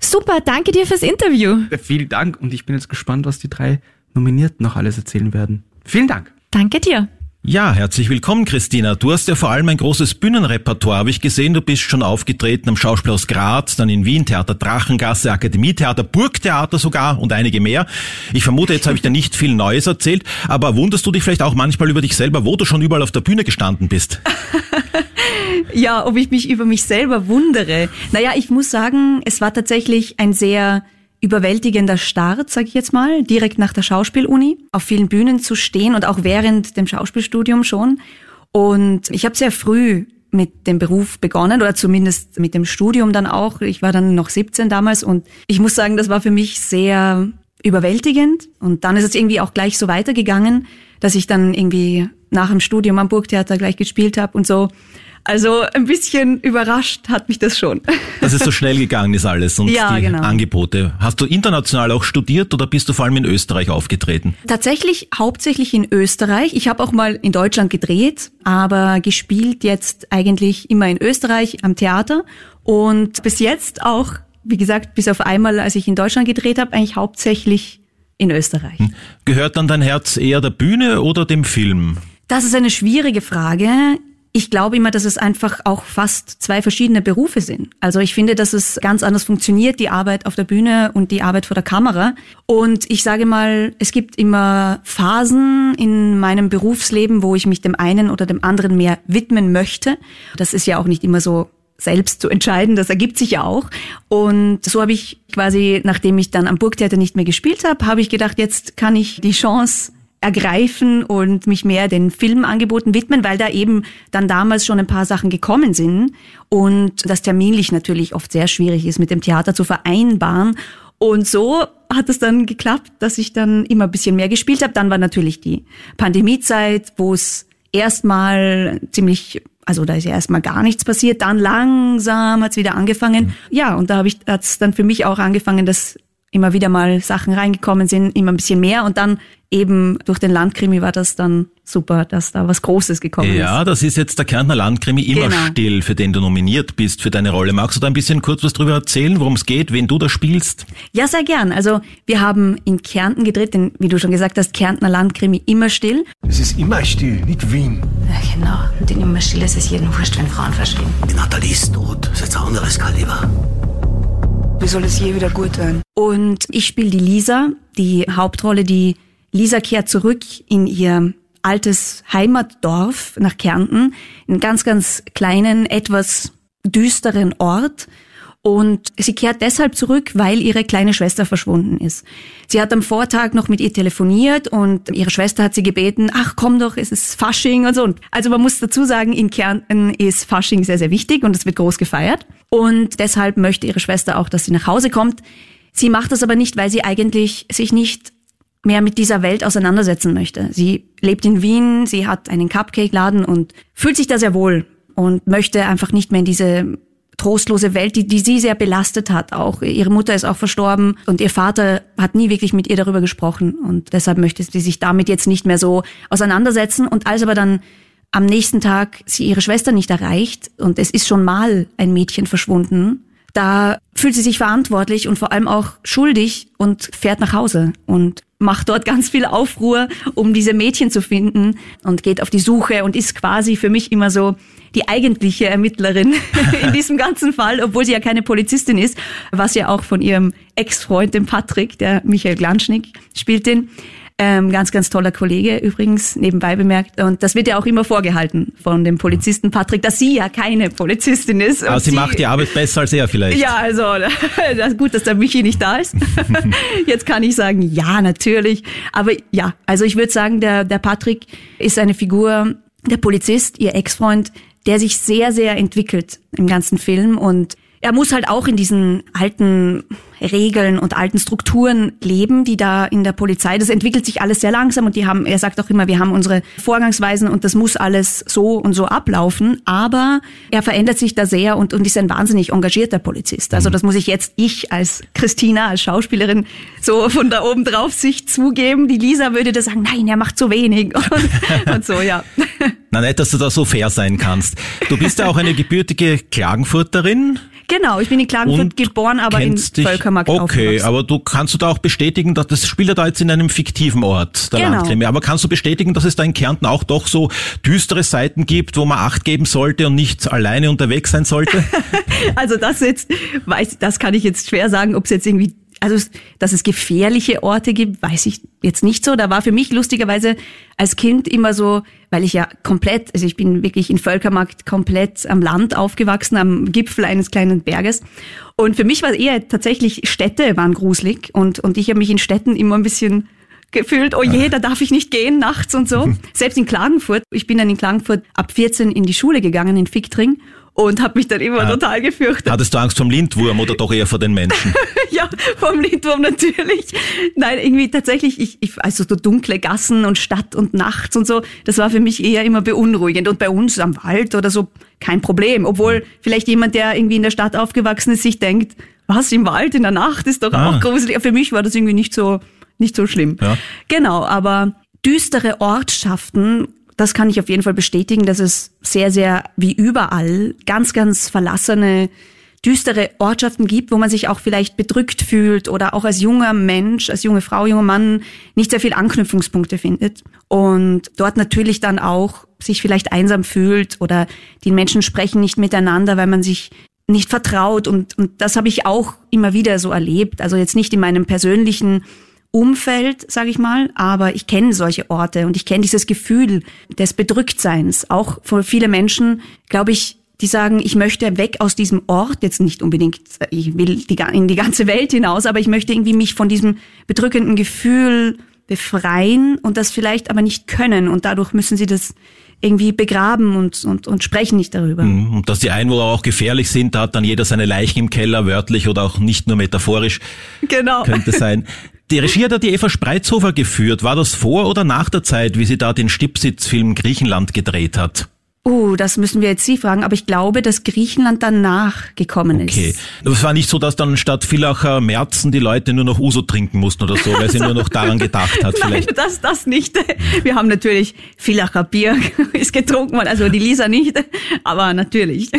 Speaker 2: Super, danke dir fürs Interview.
Speaker 4: Vielen Dank und ich bin jetzt gespannt, was die drei Nominierten noch alles erzählen werden. Vielen Dank.
Speaker 2: Danke dir.
Speaker 3: Ja, herzlich willkommen, Christina. Du hast ja vor allem ein großes Bühnenrepertoire, habe ich gesehen. Du bist schon aufgetreten am Schauspielhaus Graz, dann in Wien, Theater Drachengasse, Akademietheater, Burgtheater sogar und einige mehr. Ich vermute, jetzt habe ich dir nicht viel Neues erzählt, aber wunderst du dich vielleicht auch manchmal über dich selber, wo du schon überall auf der Bühne gestanden bist?
Speaker 5: Ja, ob ich mich über mich selber wundere. Naja, ich muss sagen, es war tatsächlich ein sehr überwältigender Start, sag ich jetzt mal, direkt nach der Schauspieluni, auf vielen Bühnen zu stehen und auch während dem Schauspielstudium schon. Und ich habe sehr früh mit dem Beruf begonnen oder zumindest mit dem Studium dann auch. Ich war dann noch 17 damals und ich muss sagen, das war für mich sehr überwältigend. Und dann ist es irgendwie auch gleich so weitergegangen, dass ich dann irgendwie nach dem Studium am Burgtheater gleich gespielt habe und so. Also ein bisschen überrascht hat mich das schon.
Speaker 3: Dass es so schnell gegangen ist alles und
Speaker 5: Ja,
Speaker 3: die
Speaker 5: genau.
Speaker 3: Angebote. Hast du international auch studiert oder bist du vor allem in Österreich aufgetreten?
Speaker 5: Tatsächlich hauptsächlich in Österreich. Ich habe auch mal in Deutschland gedreht, aber gespielt jetzt eigentlich immer in Österreich am Theater und bis jetzt auch, wie gesagt, bis auf einmal, als ich in Deutschland gedreht habe, eigentlich hauptsächlich in Österreich.
Speaker 3: Gehört dann dein Herz eher der Bühne oder dem Film?
Speaker 5: Das ist eine schwierige Frage. Ich glaube immer, dass es einfach auch fast zwei verschiedene Berufe sind. Also ich finde, dass es ganz anders funktioniert, die Arbeit auf der Bühne und die Arbeit vor der Kamera. Und ich sage mal, es gibt immer Phasen in meinem Berufsleben, wo ich mich dem einen oder dem anderen mehr widmen möchte. Das ist ja auch nicht immer so selbst zu entscheiden, das ergibt sich ja auch. Und so habe ich quasi, nachdem ich dann am Burgtheater nicht mehr gespielt habe, habe ich gedacht, jetzt kann ich die Chance ergreifen und mich mehr den Filmangeboten widmen, weil da eben dann damals schon ein paar Sachen gekommen sind und das terminlich natürlich oft sehr schwierig ist, mit dem Theater zu vereinbaren. Und so hat es dann geklappt, dass ich dann immer ein bisschen mehr gespielt habe. Dann war natürlich die Pandemiezeit, wo es erstmal ziemlich also da ist ja erstmal gar nichts passiert, dann langsam hat's wieder angefangen. Ja, und da habe ich hat's dann für mich auch angefangen, dass immer wieder mal Sachen reingekommen sind, immer ein bisschen mehr und dann eben durch den Landkrimi war das dann super, dass da was Großes gekommen
Speaker 3: Ja,
Speaker 5: ist.
Speaker 3: das ist jetzt der Kärntner Landkrimi immer
Speaker 5: Genau.
Speaker 3: still, für den du nominiert bist für deine Rolle. Magst du da ein bisschen kurz was drüber erzählen, worum es geht, wen du da spielst?
Speaker 5: Ja, sehr gern. Also wir haben in Kärnten gedreht, denn wie du schon gesagt hast, Kärntner Landkrimi immer still.
Speaker 6: Es ist immer still, nicht Wien.
Speaker 7: Ja, genau. Und in immer still ist es jedem wurscht, wenn Frauen verschwinden.
Speaker 6: Die Nathalie ist tot. Das ist jetzt ein anderes Kaliber.
Speaker 7: Wie soll es je wieder gut werden?
Speaker 5: Und ich spiele die Lisa, die Hauptrolle. Die Lisa kehrt zurück in ihr altes Heimatdorf nach Kärnten, in einen ganz, ganz kleinen, etwas düsteren Ort. Und sie kehrt deshalb zurück, weil ihre kleine Schwester verschwunden ist. Sie hat am Vortag noch mit ihr telefoniert und ihre Schwester hat sie gebeten, ach komm doch, es ist Fasching und so. Also man muss dazu sagen, in Kärnten ist Fasching sehr, sehr wichtig und es wird groß gefeiert. Und deshalb möchte ihre Schwester auch, dass sie nach Hause kommt. Sie macht das aber nicht, weil sie eigentlich sich nicht mehr mit dieser Welt auseinandersetzen möchte. Sie lebt in Wien, sie hat einen Cupcake-Laden und fühlt sich da sehr wohl und möchte einfach nicht mehr in diese trostlose Welt, die, die sie sehr belastet hat. Auch ihre Mutter ist auch verstorben und ihr Vater hat nie wirklich mit ihr darüber gesprochen und deshalb möchte sie sich damit jetzt nicht mehr so auseinandersetzen. Und als aber dann am nächsten Tag sie ihre Schwester nicht erreicht und es ist schon mal ein Mädchen verschwunden, da fühlt sie sich verantwortlich und vor allem auch schuldig und fährt nach Hause und macht dort ganz viel Aufruhr, um diese Mädchen zu finden und geht auf die Suche und ist quasi für mich immer so die eigentliche Ermittlerin in diesem ganzen Fall, obwohl sie ja keine Polizistin ist, was ja auch von ihrem Ex-Freund, dem Patrick, der Michael Glanschnick, spielt den, ähm, ganz, ganz toller Kollege übrigens, nebenbei bemerkt. Und das wird ja auch immer vorgehalten von dem Polizisten Patrick, dass sie ja keine Polizistin ist.
Speaker 3: Aber sie, sie, macht die Arbeit besser als er vielleicht.
Speaker 5: Ja, also das gut, dass der Michi nicht da ist. Jetzt kann ich sagen, ja, natürlich. Aber ja, also ich würde sagen, der, der Patrick ist eine Figur, der Polizist, ihr Ex-Freund, der sich sehr, sehr entwickelt im ganzen Film. Und er muss halt auch in diesen alten Regeln und alten Strukturen leben, die da in der Polizei, das entwickelt sich alles sehr langsam und die haben, er sagt auch immer, wir haben unsere Vorgangsweisen und das muss alles so und so ablaufen, aber er verändert sich da sehr und, und ist ein wahnsinnig engagierter Polizist. Also mhm. das muss ich jetzt, ich als Christina, als Schauspielerin, so von da oben drauf sich zugeben. Die Lisa würde da sagen, nein, er macht zu wenig und, und so, ja.
Speaker 3: Na nett, dass du da so fair sein kannst. Du bist ja auch eine gebürtige Klagenfurterin.
Speaker 5: Genau, ich bin in Klagenfurt geboren, aber in dich, Völkermarkt
Speaker 3: Okay, aber du kannst du da auch bestätigen, dass das spielt ja da jetzt in einem fiktiven Ort, der genau. Landkrimi. Aber kannst du bestätigen, dass es da in Kärnten auch doch so düstere Seiten gibt, wo man Acht geben sollte und nicht alleine unterwegs sein sollte?
Speaker 5: also das jetzt, weiß, das kann ich jetzt schwer sagen, ob es jetzt irgendwie also dass es gefährliche Orte gibt, weiß ich jetzt nicht so. Da war für mich lustigerweise als Kind immer so, weil ich ja komplett, also ich bin wirklich in Völkermarkt komplett am Land aufgewachsen, am Gipfel eines kleinen Berges. Und für mich war eher tatsächlich Städte waren gruselig und, und ich habe mich in Städten immer ein bisschen gefühlt, oh je, da darf ich nicht gehen nachts und so. Selbst in Klagenfurt, ich bin dann in Klagenfurt ab 14 in die Schule gegangen, in Fichtring und habe mich dann immer ja. total gefürchtet.
Speaker 3: Hattest du Angst vom Lindwurm oder doch eher vor den Menschen?
Speaker 5: ja, vom Lindwurm natürlich. Nein, irgendwie tatsächlich, ich, ich, also so dunkle Gassen und Stadt und nachts und so, das war für mich eher immer beunruhigend. Und bei uns am Wald oder so kein Problem. Obwohl vielleicht jemand, der irgendwie in der Stadt aufgewachsen ist, sich denkt, was im Wald in der Nacht ist doch ah. auch gruselig. Für mich war das irgendwie nicht so, nicht so schlimm. Ja. Genau, aber düstere Ortschaften das kann ich auf jeden Fall bestätigen, dass es sehr, sehr wie überall ganz, ganz verlassene, düstere Ortschaften gibt, wo man sich auch vielleicht bedrückt fühlt oder auch als junger Mensch, als junge Frau, junger Mann nicht sehr viel Anknüpfungspunkte findet. Und dort natürlich dann auch sich vielleicht einsam fühlt oder die Menschen sprechen nicht miteinander, weil man sich nicht vertraut. Und, und das habe ich auch immer wieder so erlebt. Also jetzt nicht in meinem persönlichen Umfeld, sage ich mal, aber ich kenne solche Orte und ich kenne dieses Gefühl des Bedrücktseins. Auch für viele Menschen, glaube ich, die sagen, ich möchte weg aus diesem Ort, jetzt nicht unbedingt, ich will die, in die ganze Welt hinaus, aber ich möchte irgendwie mich von diesem bedrückenden Gefühl befreien und das vielleicht aber nicht können und dadurch müssen sie das irgendwie begraben und, und, und sprechen nicht darüber.
Speaker 3: Mhm. Und dass die Einwohner auch gefährlich sind, da hat dann jeder seine Leichen im Keller, wörtlich oder auch nicht nur metaphorisch.
Speaker 5: Genau.
Speaker 3: Könnte sein. Die Regie hat die Eva Spreizhofer geführt. War das vor oder nach der Zeit, wie sie da den Stipsitz-Film Griechenland gedreht hat?
Speaker 5: Uh, das müssen wir jetzt Sie fragen, aber ich glaube, dass Griechenland danach gekommen ist.
Speaker 3: Okay. Es war nicht so, dass dann statt Villacher Märzen die Leute nur noch Uso trinken mussten oder so, weil sie nur noch daran gedacht hat.
Speaker 5: Nein,
Speaker 3: vielleicht.
Speaker 5: das, das nicht. Wir haben natürlich Villacher Bier ist getrunken worden, also die Lisa nicht, aber natürlich.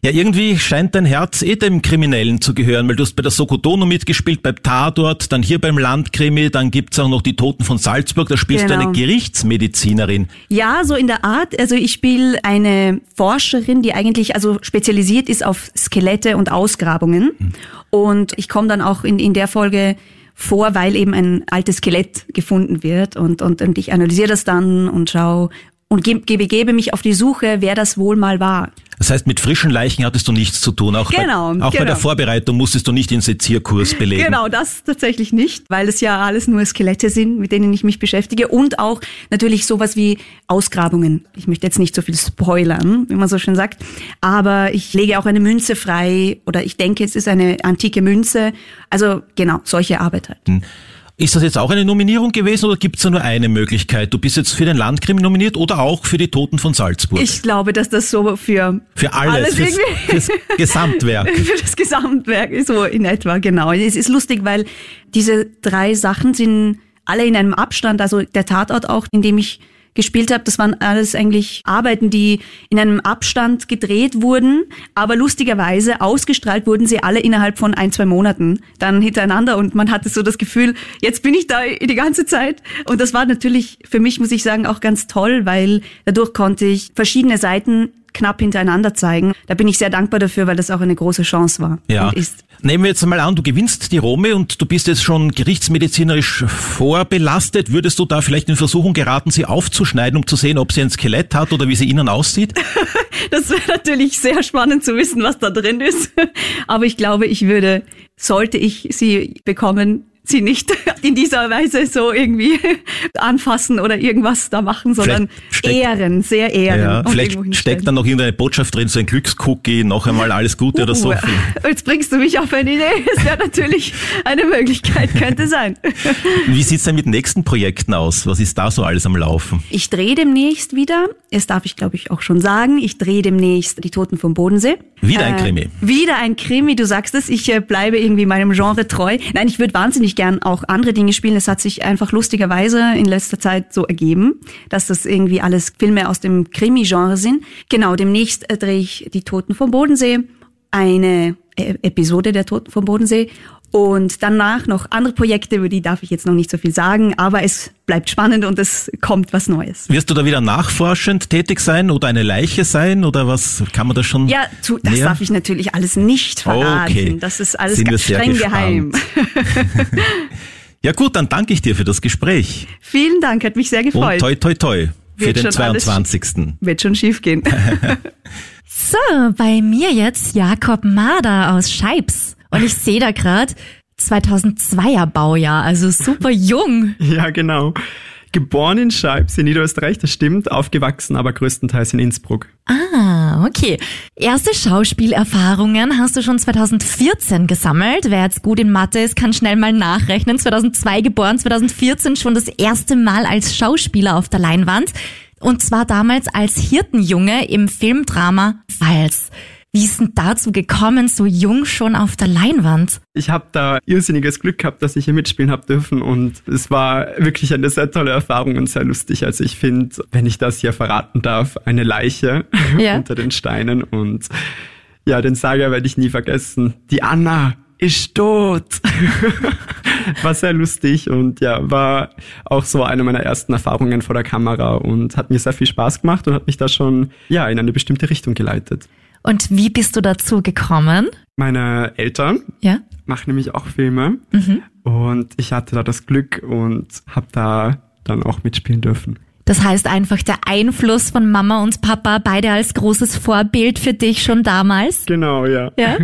Speaker 3: Ja, irgendwie scheint dein Herz eh dem Kriminellen zu gehören, weil du hast bei der Sokotono mitgespielt, beim Tatort, dann hier beim Landkrimi, dann gibt's auch noch die Toten von Salzburg, da spielst genau. du eine genau. Gerichtsmedizinerin.
Speaker 5: Ja, so in der Art. Also ich spiele eine Forscherin, die eigentlich also spezialisiert ist auf Skelette und Ausgrabungen. Hm. Und ich komme dann auch in, in der Folge vor, weil eben ein altes Skelett gefunden wird und, und, und ich analysiere das dann und schaue und gebe, gebe mich auf die Suche, wer das wohl mal war.
Speaker 3: Das heißt, mit frischen Leichen hattest du nichts zu tun. Auch, genau, bei, auch genau. bei der Vorbereitung musstest du nicht den Sezierkurs belegen.
Speaker 5: Genau, das tatsächlich nicht, weil es ja alles nur Skelette sind, mit denen ich mich beschäftige. Und auch natürlich sowas wie Ausgrabungen. Ich möchte jetzt nicht so viel spoilern, wie man so schön sagt. Aber ich lege auch eine Münze frei oder ich denke, es ist eine antike Münze. Also genau, solche Arbeit halt. Hm.
Speaker 3: Ist das jetzt auch eine Nominierung gewesen oder gibt es da nur eine Möglichkeit? Du bist jetzt für den Landkrimi nominiert oder auch für die Toten von Salzburg?
Speaker 5: Ich glaube, dass das so für
Speaker 3: für alles,
Speaker 5: alles
Speaker 3: fürs, fürs Gesamtwerk.
Speaker 5: für das Gesamtwerk so in etwa, genau. Es ist lustig, weil diese drei Sachen sind alle in einem Abstand, also der Tatort auch, in dem ich gespielt habe, das waren alles eigentlich Arbeiten, die in einem Abstand gedreht wurden, aber lustigerweise ausgestrahlt wurden sie alle innerhalb von ein, zwei Monaten dann hintereinander und man hatte so das Gefühl, jetzt bin ich da die ganze Zeit und das war natürlich für mich, muss ich sagen, auch ganz toll, weil dadurch konnte ich verschiedene Seiten knapp hintereinander zeigen. Da bin ich sehr dankbar dafür, weil das auch eine große Chance war
Speaker 3: Ja.
Speaker 5: und ist.
Speaker 3: Nehmen wir jetzt mal an, du gewinnst die Rome und du bist jetzt schon gerichtsmedizinerisch vorbelastet. Würdest du da vielleicht in Versuchung geraten, sie aufzuschneiden, um zu sehen, ob sie ein Skelett hat oder wie sie innen aussieht?
Speaker 5: Das wäre natürlich sehr spannend zu wissen, was da drin ist. Aber ich glaube, ich würde, sollte ich sie bekommen, sie nicht in dieser Weise so irgendwie anfassen oder irgendwas da machen, sondern
Speaker 3: steckt-
Speaker 5: ehren, sehr ehren.
Speaker 3: Ja, vielleicht steckt dann noch irgendeine Botschaft drin, so ein Glückscookie, noch einmal alles Gute oder so.
Speaker 5: Uh, jetzt bringst du mich auf eine Idee. Das wäre natürlich eine Möglichkeit, könnte sein.
Speaker 3: Wie sieht's denn mit nächsten Projekten aus? Was ist da so alles am Laufen?
Speaker 5: Ich drehe demnächst wieder, das darf ich glaube ich auch schon sagen, ich drehe demnächst Die Toten vom Bodensee.
Speaker 3: Wieder ein Krimi.
Speaker 5: Wieder ein Krimi, du sagst es, ich äh, bleibe irgendwie meinem Genre treu. Nein, ich würde wahnsinnig gern auch andere Dinge spielen. Es hat sich einfach lustigerweise in letzter Zeit so ergeben, dass das irgendwie alles Filme aus dem Krimi-Genre sind. Genau, demnächst äh, drehe ich Die Toten vom Bodensee, eine äh, Episode der Toten vom Bodensee und danach noch andere Projekte, über die darf ich jetzt noch nicht so viel sagen, aber es bleibt spannend und es kommt was Neues.
Speaker 3: Wirst du da wieder nachforschend tätig sein oder eine Leiche sein oder was kann man da schon?
Speaker 5: Ja, zu, das
Speaker 3: näher?
Speaker 5: darf ich natürlich alles nicht verraten.
Speaker 3: Okay.
Speaker 5: Das ist alles
Speaker 3: Sind
Speaker 5: ganz streng
Speaker 3: gespannt.
Speaker 5: geheim.
Speaker 3: Ja gut, dann danke ich dir für das Gespräch.
Speaker 5: Vielen Dank, hat mich sehr
Speaker 3: Und
Speaker 5: gefreut.
Speaker 3: toi toi toi für den
Speaker 5: schon alles-
Speaker 3: 22.
Speaker 5: Wird schon schief gehen.
Speaker 2: So, bei mir jetzt Jakob Mader aus Scheibs. Und ich sehe da gerade 2002er Baujahr, also super jung.
Speaker 8: Ja, genau. Geboren in Scheibs in Niederösterreich, das stimmt, aufgewachsen aber größtenteils in Innsbruck.
Speaker 2: Ah, okay. Erste Schauspielerfahrungen hast du schon 2014 gesammelt. Wer jetzt gut in Mathe ist, kann schnell mal nachrechnen. 2002 geboren, 2014 schon das erste Mal als Schauspieler auf der Leinwand. Und zwar damals als Hirtenjunge im Filmdrama Pfalz. Wie ist denn dazu gekommen, so jung schon auf der Leinwand?
Speaker 8: Ich habe da irrsinniges Glück gehabt, dass ich hier mitspielen habe dürfen und es war wirklich eine sehr tolle Erfahrung und sehr lustig. Also ich finde, wenn ich das hier verraten darf, eine Leiche
Speaker 2: Ja.
Speaker 8: unter den Steinen und ja, den Saga werde ich nie vergessen. Die Anna ist tot. war sehr lustig und ja, war auch so eine meiner ersten Erfahrungen vor der Kamera und hat mir sehr viel Spaß gemacht und hat mich da schon ja in eine bestimmte Richtung geleitet.
Speaker 2: Und wie bist du dazu gekommen?
Speaker 8: Meine Eltern
Speaker 2: Ja?
Speaker 8: mache nämlich auch Filme und ich hatte da das Glück und habe da dann auch mitspielen dürfen.
Speaker 2: Das heißt einfach der Einfluss von Mama und Papa, beide als großes Vorbild für dich schon damals.
Speaker 8: Genau, ja.
Speaker 2: Ja.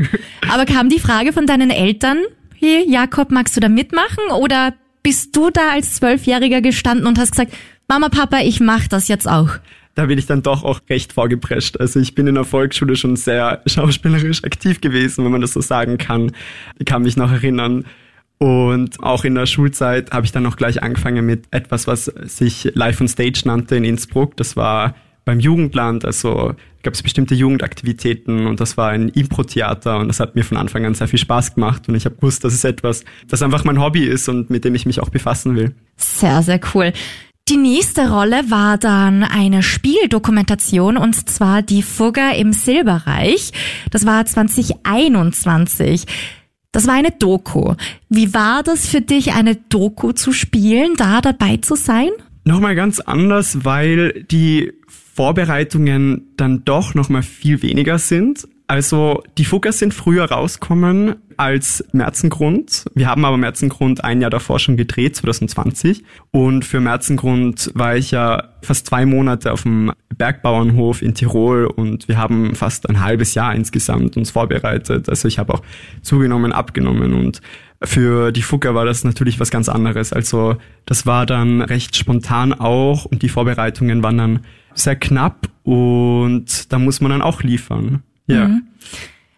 Speaker 2: Aber kam die Frage von deinen Eltern, hier, Jakob, magst du da mitmachen? Oder bist du da als Zwölfjähriger gestanden und hast gesagt, Mama, Papa, ich mach das jetzt auch?
Speaker 8: Da bin ich dann doch auch recht vorgeprescht. Also ich bin in der Volksschule schon sehr schauspielerisch aktiv gewesen, wenn man das so sagen kann. Ich kann mich noch erinnern. Und auch in der Schulzeit habe ich dann noch gleich angefangen mit etwas, was sich Live on Stage nannte in Innsbruck. Das war beim Jugendland, also gab es bestimmte Jugendaktivitäten und das war ein Impro-Theater und das hat mir von Anfang an sehr viel Spaß gemacht und ich habe gewusst, das ist etwas, das einfach mein Hobby ist und mit dem ich mich auch befassen will.
Speaker 2: Sehr, sehr cool. Die nächste Rolle war dann eine Spieldokumentation und zwar die Fugger im Silberreich. Das war 2021. Das war eine Doku. Wie war das für dich, eine Doku zu spielen, da dabei zu sein?
Speaker 8: Nochmal ganz anders, weil die Vorbereitungen dann doch nochmal viel weniger sind. Also die Fuggers sind früher rauskommen als Märzengrund. Wir haben aber Märzengrund ein Jahr davor schon gedreht, 2020. Und für Märzengrund war ich ja fast zwei Monate auf dem Bergbauernhof in Tirol und wir haben fast ein halbes Jahr insgesamt uns vorbereitet. Also ich habe auch zugenommen, abgenommen und für die Fugger war das natürlich was ganz anderes. Also das war dann recht spontan auch und die Vorbereitungen waren dann sehr knapp und da muss man dann auch liefern. Ja.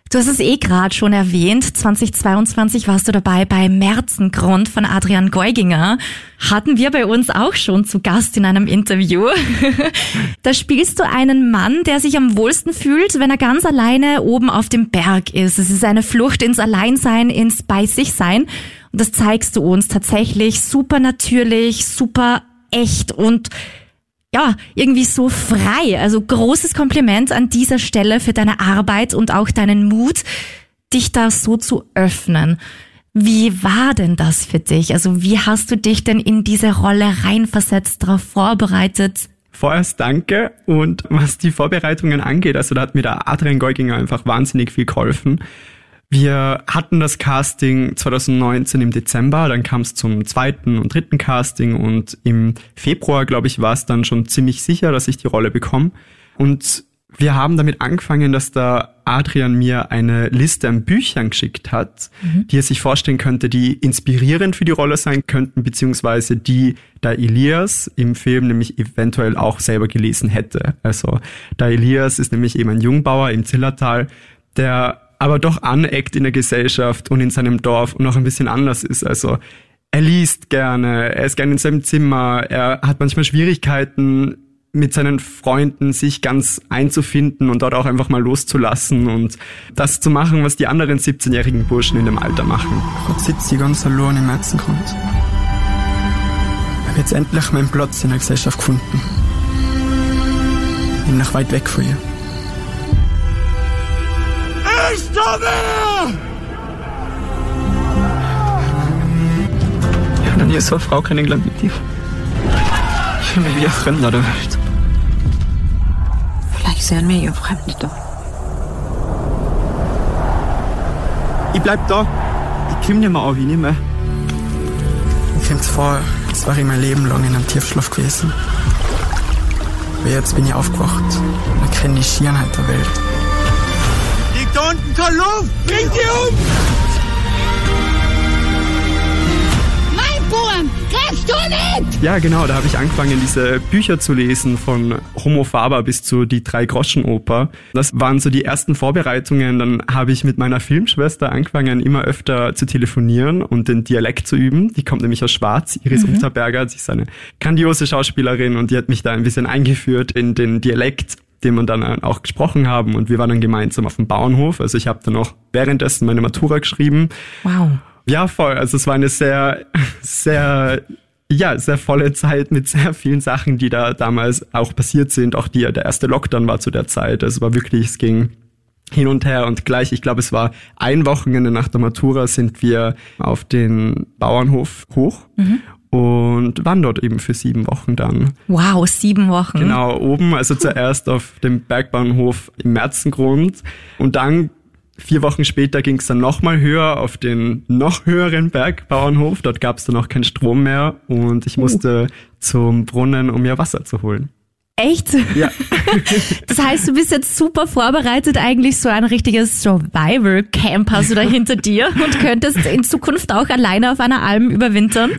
Speaker 2: Du hast es eh gerade schon erwähnt. 2022 warst du dabei bei Märzengrund von Adrian Geuginger. Hatten wir bei uns auch schon zu Gast in einem Interview. da spielst du einen Mann, der sich am wohlsten fühlt, wenn er ganz alleine oben auf dem Berg ist. Es ist eine Flucht ins Alleinsein, ins Bei sich sein. Und das zeigst du uns tatsächlich super natürlich, super echt und ja, irgendwie so frei. Also großes Kompliment an dieser Stelle für deine Arbeit und auch deinen Mut, dich da so zu öffnen. Wie war denn das für dich? Also wie hast du dich denn in diese Rolle reinversetzt, darauf vorbereitet?
Speaker 8: Vorerst danke und was die Vorbereitungen angeht, also da hat mir der Adrian Geuginger einfach wahnsinnig viel geholfen. Wir hatten das Casting 2019 im Dezember, dann kam es zum zweiten und dritten Casting und im Februar, glaube ich, war es dann schon ziemlich sicher, dass ich die Rolle bekomme. Und wir haben damit angefangen, dass der Adrian mir eine Liste an Büchern geschickt hat, mhm. die er sich vorstellen könnte, die inspirierend für die Rolle sein könnten, beziehungsweise die der Elias im Film nämlich eventuell auch selber gelesen hätte. Also der Elias ist nämlich eben ein Jungbauer im Zillertal, der aber doch aneckt in der Gesellschaft und in seinem Dorf und noch ein bisschen anders ist. Also er liest gerne, er ist gerne in seinem Zimmer, er hat manchmal Schwierigkeiten mit seinen Freunden sich ganz einzufinden und dort auch einfach mal loszulassen und das zu machen, was die anderen 17-jährigen Burschen in dem Alter machen.
Speaker 9: Jetzt sitze ich ganz allein im Herzengrund. Ich habe jetzt endlich meinen Platz in der Gesellschaft gefunden. Ich bin noch weit weg von ihr.
Speaker 10: Nicht mehr!
Speaker 9: Ich habe noch nie so eine Frau kennengelernt wie dir. Ich fühle mich wie ein Fremder der Welt.
Speaker 7: Vielleicht sehen wir ihr Fremde da.
Speaker 9: Ich bleib da. Ich komm nicht mehr auf, ich nicht mehr. Mir kommt's vor, als wäre ich mein Leben lang in einem Tiefschlaf gewesen. Aber jetzt bin ich aufgewacht und erkenne die Schierenheit der Welt.
Speaker 10: Da unten keine Luft! Bring sie um!
Speaker 11: Mein Burm! Greifst du nicht!
Speaker 8: Ja, genau, da habe ich angefangen, diese Bücher zu lesen von Homo Faber bis zu Die Drei-Groschen-Oper. Das waren so die ersten Vorbereitungen. Dann habe ich mit meiner Filmschwester angefangen, immer öfter zu telefonieren und den Dialekt zu üben. Die kommt nämlich aus Schwarz. Iris mhm. Unterberger, sie ist eine grandiose Schauspielerin und die hat mich da ein bisschen eingeführt in den Dialekt den wir dann auch gesprochen haben und wir waren dann gemeinsam auf dem Bauernhof. Also ich habe dann auch währenddessen meine Matura geschrieben.
Speaker 2: Wow.
Speaker 8: Ja, voll. Also es war eine sehr, sehr, ja, sehr volle Zeit mit sehr vielen Sachen, die da damals auch passiert sind. Auch die, der erste Lockdown war zu der Zeit. Also es war wirklich, es ging hin und her und gleich, ich glaube, es war ein Wochenende nach der Matura sind wir auf den Bauernhof hoch mhm und waren dort eben für sieben Wochen dann.
Speaker 2: Wow, sieben Wochen.
Speaker 8: Genau, oben, also zuerst auf dem Bergbahnhof im Märzengrund und dann vier Wochen später ging es dann nochmal höher auf den noch höheren Bergbauernhof. Dort gab es dann auch keinen Strom mehr und ich uh. musste uh. zum Brunnen, um mir Wasser zu holen.
Speaker 2: Echt?
Speaker 8: Ja.
Speaker 2: Das heißt, du bist jetzt super vorbereitet, eigentlich so ein richtiges Survival-Camp hast du da hinter dir und könntest in Zukunft auch alleine auf einer Alm überwintern.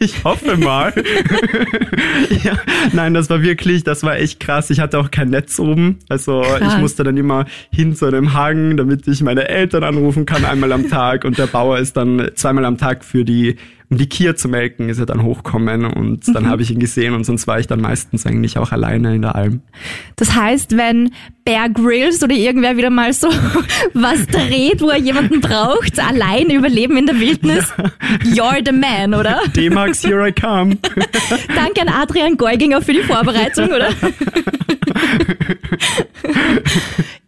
Speaker 8: Ich hoffe mal. Ja, nein, das war wirklich, das war echt krass. Ich hatte auch kein Netz oben. Also krass. ich musste dann immer hin zu einem Hang, damit ich meine Eltern anrufen kann einmal am Tag und der Bauer ist dann zweimal am Tag für die um die Kia zu melken, ist er dann hochkommen und dann mhm. habe ich ihn gesehen und sonst war ich dann meistens eigentlich auch alleine in der Alm.
Speaker 2: Das heißt, wenn Bear Grylls oder irgendwer wieder mal so was dreht, wo er jemanden braucht, allein überleben in der Wildnis, ja. you're the man, oder?
Speaker 8: D-Max, here I come.
Speaker 2: Danke an Adrian Geuginger für die Vorbereitung, oder?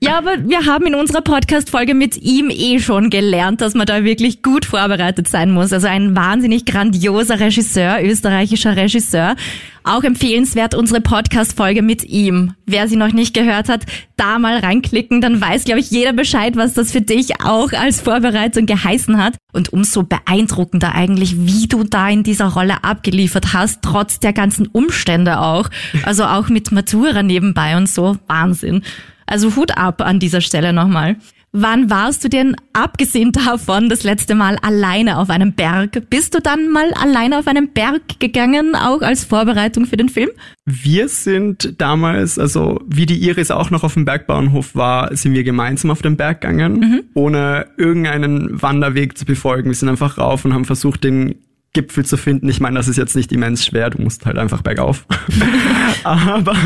Speaker 2: Ja, aber wir haben in unserer Podcast-Folge mit ihm eh schon gelernt, dass man da wirklich gut vorbereitet sein muss. Also ein wahnsinnig grandioser Regisseur, österreichischer Regisseur. Auch empfehlenswert unsere Podcast-Folge mit ihm. Wer sie noch nicht gehört hat, da mal reinklicken, dann weiß, glaube ich, jeder Bescheid, was das für dich auch als Vorbereitung geheißen hat. Und umso beeindruckender eigentlich, wie du da in dieser Rolle abgeliefert hast, trotz der ganzen Umstände auch. Also auch mit Matura nebenbei und so. Wahnsinn. Also Hut ab an dieser Stelle nochmal. Wann warst du denn, abgesehen davon, das letzte Mal alleine auf einem Berg? Bist du dann mal alleine auf einem Berg gegangen, auch als Vorbereitung für den Film?
Speaker 8: Wir sind damals, also wie die Iris auch noch auf dem Bergbauernhof war, sind wir gemeinsam auf den Berg gegangen, mhm. ohne irgendeinen Wanderweg zu befolgen. Wir sind einfach rauf und haben versucht, den Gipfel zu finden. Ich meine, das ist jetzt nicht immens schwer, du musst halt einfach bergauf. Aber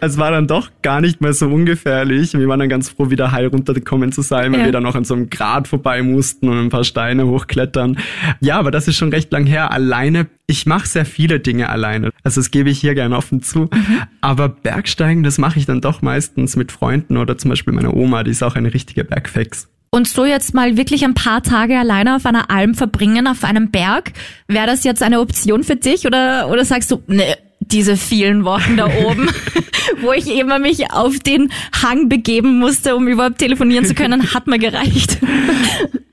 Speaker 8: es war dann doch gar nicht mehr so ungefährlich. Wir waren dann ganz froh, wieder heil runtergekommen zu sein, weil ja. wir dann noch an so einem Grat vorbei mussten und ein paar Steine hochklettern. Ja, aber das ist schon recht lang her. Alleine, ich mache sehr viele Dinge alleine. Also das gebe ich hier gerne offen zu. Mhm. Aber Bergsteigen, das mache ich dann doch meistens mit Freunden oder zum Beispiel meiner Oma, die ist auch eine richtige Bergfex.
Speaker 2: Und so jetzt mal wirklich ein paar Tage alleine auf einer Alm verbringen, auf einem Berg, wäre das jetzt eine Option für dich oder, oder sagst du, ne, diese vielen Wochen da oben, wo ich immer mich auf den Hang begeben musste, um überhaupt telefonieren zu können, hat mir gereicht.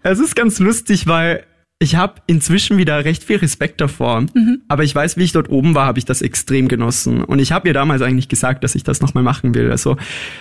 Speaker 8: Es ist ganz lustig, weil ich habe inzwischen wieder recht viel Respekt davor. Mhm. Aber ich weiß, wie ich dort oben war, habe ich das extrem genossen. Und ich habe mir damals eigentlich gesagt, dass ich das nochmal machen will. Also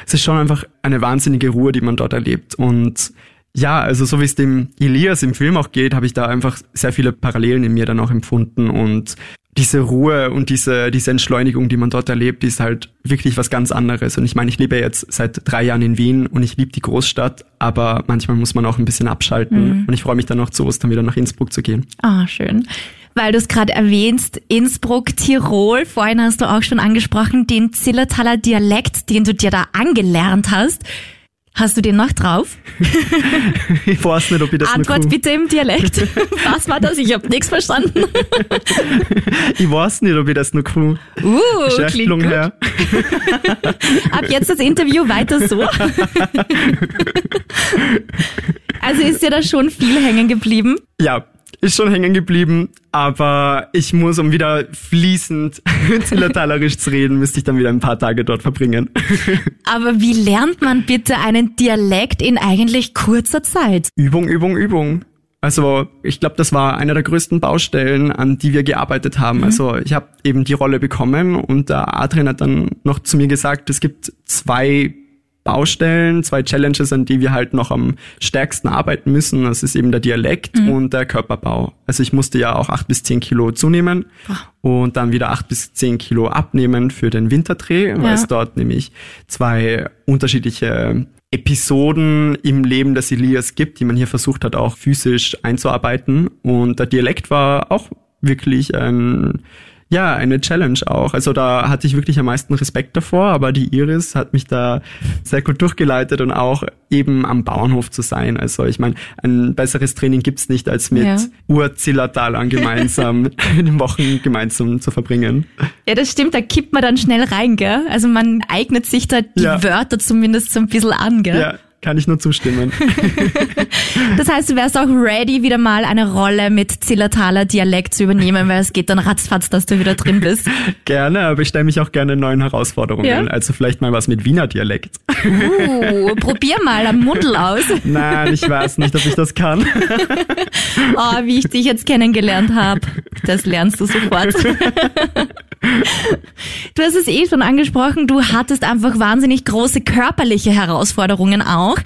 Speaker 8: es ist schon einfach eine wahnsinnige Ruhe, die man dort erlebt. Und ja, also so wie es dem Elias im Film auch geht, habe ich da einfach sehr viele Parallelen in mir dann auch empfunden. Und diese Ruhe und diese, diese Entschleunigung, die man dort erlebt, ist halt wirklich was ganz anderes. Und ich meine, ich lebe jetzt seit drei Jahren in Wien und ich liebe die Großstadt, aber manchmal muss man auch ein bisschen abschalten. Mhm. Und ich freue mich dann auch zu Ostern wieder nach Innsbruck zu gehen.
Speaker 2: Ah, oh, schön. Weil du es gerade erwähnst, Innsbruck, Tirol, vorhin hast du auch schon angesprochen, den Zillertaler Dialekt, den du dir da angelernt hast. Hast du den noch drauf?
Speaker 8: ich weiß nicht, ob ich das
Speaker 2: Antwort noch bitte im Dialekt. Was war das? Ich habe nichts verstanden.
Speaker 8: ich weiß nicht, ob ich das noch kann.
Speaker 2: Uh, gut. Her. Ab jetzt das Interview weiter so. also ist dir da schon viel hängen geblieben?
Speaker 8: Ja, ist schon hängen geblieben, aber ich muss, um wieder fließend zillertalerisch zu reden, müsste ich dann wieder ein paar Tage dort verbringen.
Speaker 2: aber wie lernt man bitte einen Dialekt in eigentlich kurzer Zeit?
Speaker 8: Übung, Übung, Übung. Also ich glaube, das war einer der größten Baustellen, an die wir gearbeitet haben. Mhm. Also ich habe eben die Rolle bekommen und der Adrian hat dann noch zu mir gesagt, es gibt zwei Baustellen, zwei Challenges, an die wir halt noch am stärksten arbeiten müssen. Das ist eben der Dialekt mhm. und der Körperbau. Also ich musste ja auch acht bis zehn Kilo zunehmen Ach. und dann wieder acht bis zehn Kilo abnehmen für den Winterdreh, weil ja. es dort nämlich zwei unterschiedliche Episoden im Leben des Elias gibt, die man hier versucht hat, auch physisch einzuarbeiten. Und der Dialekt war auch wirklich ein ja, eine Challenge auch. Also da hatte ich wirklich am meisten Respekt davor, aber die Iris hat mich da sehr gut durchgeleitet und auch eben am Bauernhof zu sein. Also ich meine, ein besseres Training gibt's nicht, als mit ja. Urzillertalern gemeinsam in den Wochen gemeinsam zu verbringen.
Speaker 2: Ja, das stimmt, da kippt man dann schnell rein, gell? Also man eignet sich da die ja. Wörter zumindest so ein bisschen an, gell?
Speaker 8: Ja, kann ich nur zustimmen.
Speaker 2: das heißt, du wärst auch ready, wieder mal eine Rolle mit Zillertaler Dialekt zu übernehmen, weil es geht dann ratzfatz, dass du wieder drin bist.
Speaker 8: Gerne, aber ich stelle mich auch gerne neuen Herausforderungen. Ja? Also vielleicht mal was mit Wiener Dialekt.
Speaker 2: Uh, probier mal am Mundel aus.
Speaker 8: Nein, ich weiß nicht, ob ich das kann.
Speaker 2: Oh, wie ich dich jetzt kennengelernt habe. Das lernst du sofort. Du hast es eh schon angesprochen, du hattest einfach wahnsinnig große körperliche Herausforderungen auch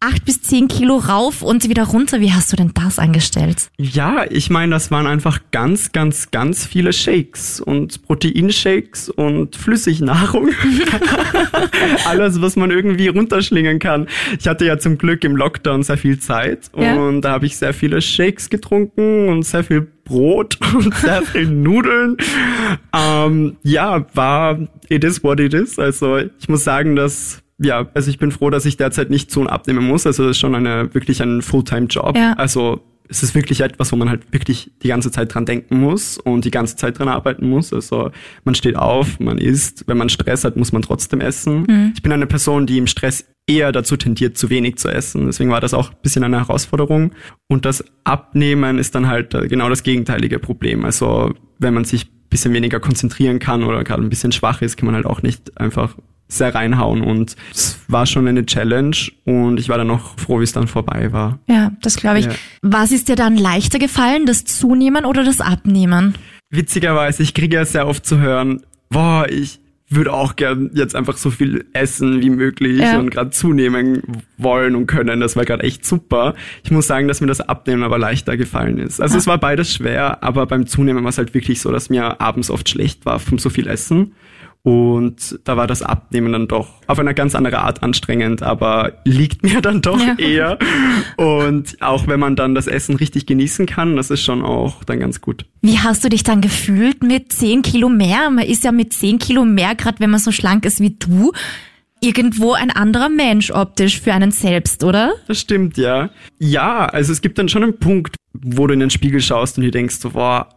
Speaker 2: acht bis zehn Kilo rauf und wieder runter. Wie hast du denn das angestellt?
Speaker 8: Ja, ich meine, das waren einfach ganz, ganz, ganz viele Shakes und Proteinshakes und Flüssignahrung. Alles, was man irgendwie runterschlingen kann. Ich hatte ja zum Glück im Lockdown sehr viel Zeit ja. und da habe ich sehr viele Shakes getrunken und sehr viel Brot und sehr viel Nudeln. Ähm, ja, war it is what it is. Also ich muss sagen, dass ja, also ich bin froh, dass ich derzeit nicht zu und abnehmen muss. Also das ist schon eine wirklich ein Fulltime-Job. Ja. Also es ist wirklich etwas, wo man halt wirklich die ganze Zeit dran denken muss und die ganze Zeit dran arbeiten muss. Also man steht auf, man isst. Wenn man Stress hat, muss man trotzdem essen. Mhm. Ich bin eine Person, die im Stress eher dazu tendiert, zu wenig zu essen. Deswegen war das auch ein bisschen eine Herausforderung. Und das Abnehmen ist dann halt äh, genau das gegenteilige Problem. Also wenn man sich ein bisschen weniger konzentrieren kann oder gerade ein bisschen schwach ist, kann man halt auch nicht einfach sehr reinhauen und es war schon eine Challenge und ich war dann noch froh, wie es dann vorbei war.
Speaker 2: Ja, das glaube ich. Ja. Was ist dir dann leichter gefallen, das Zunehmen oder das Abnehmen?
Speaker 8: Witzigerweise, ich kriege ja sehr oft zu hören, boah, ich würde auch gern jetzt einfach so viel essen wie möglich
Speaker 2: Ja.
Speaker 8: und gerade zunehmen wollen und können. Das war gerade echt super. Ich muss sagen, dass mir das Abnehmen aber leichter gefallen ist. Also es war beides schwer, aber beim Zunehmen war es halt wirklich so, dass mir abends oft schlecht war vom so viel Essen. Und da war das Abnehmen dann doch auf eine ganz andere Art anstrengend, aber liegt mir dann doch
Speaker 2: Ja.
Speaker 8: eher. Und auch wenn man dann das Essen richtig genießen kann, das ist schon auch dann ganz gut.
Speaker 2: Wie hast du dich dann gefühlt mit 10 Kilo mehr? Man ist ja mit 10 Kilo mehr, gerade wenn man so schlank ist wie du, irgendwo ein anderer Mensch optisch für einen selbst, oder?
Speaker 8: Das stimmt, ja. Ja, also es gibt dann schon einen Punkt, wo du in den Spiegel schaust und dir denkst, so, boah,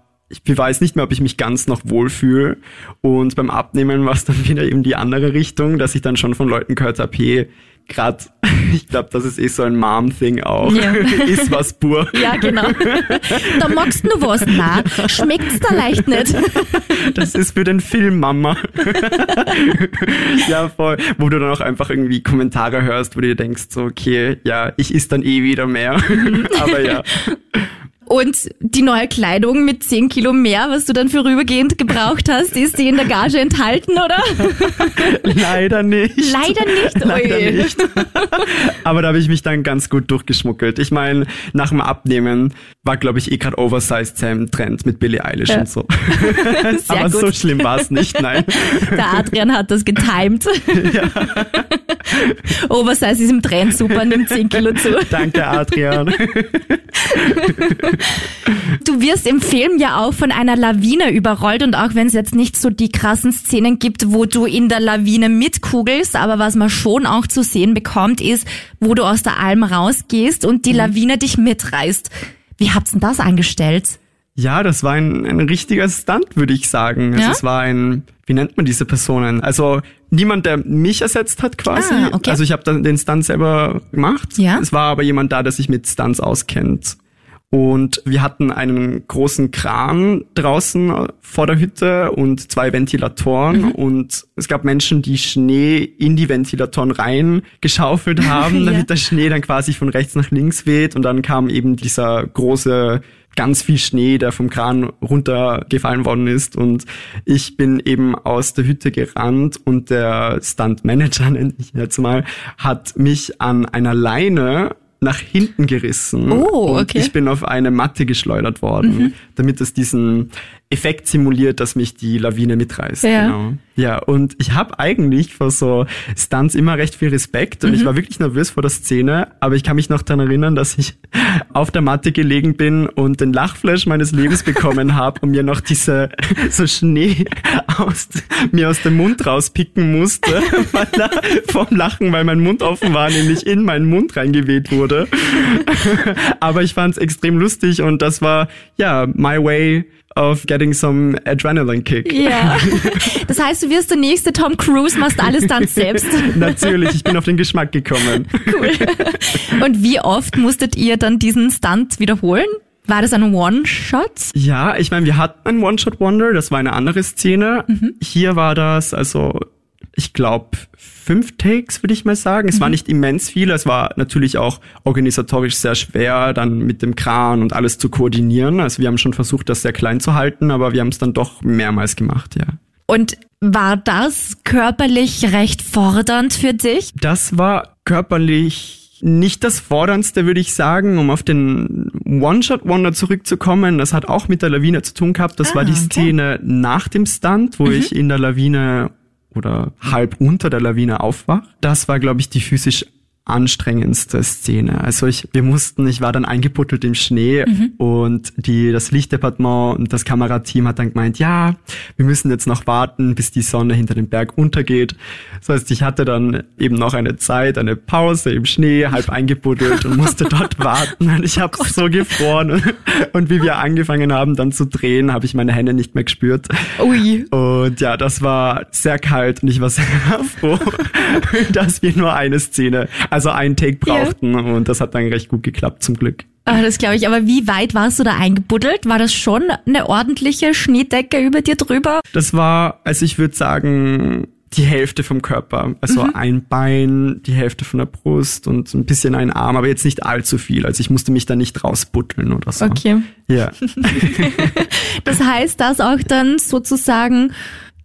Speaker 8: ich weiß nicht mehr, ob ich mich ganz noch wohlfühle. Und beim Abnehmen war es dann wieder eben die andere Richtung, dass ich dann schon von Leuten gehört habe, hey, grad, ich glaube, das ist eh so ein Mom-Thing auch.
Speaker 2: Ja.
Speaker 8: ist was pur.
Speaker 2: Ja, genau. Da magst du was. Na, schmeckt's da leicht nicht.
Speaker 8: Das ist für den Film, Mama. ja, voll. Wo du dann auch einfach irgendwie Kommentare hörst, wo du dir denkst, so, okay, ja, ich is dann eh wieder mehr. Aber ja.
Speaker 2: Und die neue Kleidung mit 10 Kilo mehr, was du dann vorübergehend gebraucht hast, ist die in der Gage enthalten, oder?
Speaker 8: Leider nicht.
Speaker 2: Leider nicht.
Speaker 8: Leider
Speaker 2: Ui.
Speaker 8: nicht. Aber da habe ich mich dann ganz gut durchgeschmuggelt. Ich meine, nach dem Abnehmen war, glaube ich, eh gerade Oversized Sam Trend mit Billie Eilish
Speaker 2: Ja.
Speaker 8: und so. Aber
Speaker 2: gut.
Speaker 8: so schlimm war es nicht, nein.
Speaker 2: Der Adrian hat das getimed. Oversize ist im Trend super, nimmt 10 Kilo zu.
Speaker 8: Danke, Adrian.
Speaker 2: Du wirst im Film ja auch von einer Lawine überrollt und auch wenn es jetzt nicht so die krassen Szenen gibt, wo du in der Lawine mitkugelst, aber was man schon auch zu sehen bekommt, ist, wo du aus der Alm rausgehst und die Lawine dich mitreißt. Wie habt's denn das angestellt?
Speaker 8: Ja, das war ein, ein richtiger Stunt, würde ich sagen. Also
Speaker 2: Ja?
Speaker 8: es war ein, wie nennt man diese Personen? Also niemand, der mich ersetzt hat quasi.
Speaker 2: Ah, okay.
Speaker 8: Also ich habe dann den Stunt selber gemacht.
Speaker 2: Ja.
Speaker 8: Es war aber jemand da, der sich mit Stunts auskennt. Und wir hatten einen großen Kran draußen vor der Hütte und zwei Ventilatoren.
Speaker 2: Mhm.
Speaker 8: Und es gab Menschen, die Schnee in die Ventilatoren rein geschaufelt haben,
Speaker 2: Ja.
Speaker 8: damit der Schnee dann quasi von rechts nach links weht. Und dann kam eben dieser große ganz viel Schnee, der vom Kran runtergefallen worden ist. Und ich bin eben aus der Hütte gerannt und der Stunt-Manager, nenne ich ihn jetzt mal, hat mich an einer Leine nach hinten gerissen.
Speaker 2: Oh,
Speaker 8: Und
Speaker 2: okay.
Speaker 8: ich bin auf eine Matte geschleudert worden,
Speaker 2: Mhm.
Speaker 8: damit es diesen Effekt simuliert, dass mich die Lawine mitreißt.
Speaker 2: Ja.
Speaker 8: Genau. Ja, und ich habe eigentlich vor so Stunts immer recht viel Respekt und
Speaker 2: Mhm.
Speaker 8: ich war wirklich nervös vor der Szene, aber ich kann mich noch daran erinnern, dass ich auf der Matte gelegen bin und den Lachflash meines Lebens bekommen habe und mir noch diese so Schnee aus mir aus dem Mund rauspicken musste, weil er vom Lachen, weil mein Mund offen war, nämlich in meinen Mund reingeweht wurde. aber ich fand es extrem lustig und das war ja my way of getting some adrenaline kick.
Speaker 2: Ja. Das heißt, du wirst der nächste Tom Cruise, machst alles dann selbst.
Speaker 8: Natürlich, ich bin auf den Geschmack gekommen.
Speaker 2: Und wie oft musstet ihr dann diesen Stunt wiederholen? War das ein One-Shot?
Speaker 8: Ja, ich meine, wir hatten ein One-Shot-Wonder, das war eine andere Szene. Hier war das, also ich glaube, fünf Takes, würde ich mal sagen. Es war nicht immens viel, es war natürlich auch organisatorisch sehr schwer, dann mit dem Kran und alles zu koordinieren. Also wir haben schon versucht, das sehr klein zu halten, aber wir haben es dann doch mehrmals gemacht, ja.
Speaker 2: Und war das körperlich recht fordernd für dich?
Speaker 8: Das war körperlich nicht das Forderndste, würde ich sagen, um auf den One-Shot-Wonder zurückzukommen. Das hat auch mit der Lawine zu tun gehabt. Das
Speaker 2: Ah,
Speaker 8: war die
Speaker 2: okay.
Speaker 8: Szene nach dem Stunt, wo ich in der Lawine oder halb unter der Lawine aufwach. Das war, glaube ich, die physisch anstrengendste Szene. Also ich, wir mussten, ich war dann eingebuttelt im Schnee und die, das Lichtdepartement und das Kamerateam hat dann gemeint, ja, wir müssen jetzt noch warten, bis die Sonne hinter dem Berg untergeht. Das heißt, ich hatte dann eben noch eine Zeit, eine Pause im Schnee, halb eingebuddelt und musste dort warten. Und ich habe so gefroren. Und, und wie wir angefangen haben, dann zu drehen, habe ich meine Hände nicht mehr gespürt.
Speaker 2: Ui.
Speaker 8: Und ja, das war sehr kalt und ich war sehr froh, dass wir nur eine Szene, also einen Take brauchten. Und das hat dann recht gut geklappt, zum Glück.
Speaker 2: Ah, das glaube ich. Aber wie weit warst du da eingebuddelt? War das schon eine ordentliche Schneedecke über dir drüber?
Speaker 8: Das war, also ich würde sagen, die Hälfte vom Körper. Also
Speaker 2: Mhm.
Speaker 8: ein Bein, die Hälfte von der Brust und ein bisschen ein Arm, aber jetzt nicht allzu viel. Also ich musste mich da nicht rausbutteln oder so.
Speaker 2: Okay.
Speaker 8: Ja.
Speaker 2: Das heißt, das auch dann sozusagen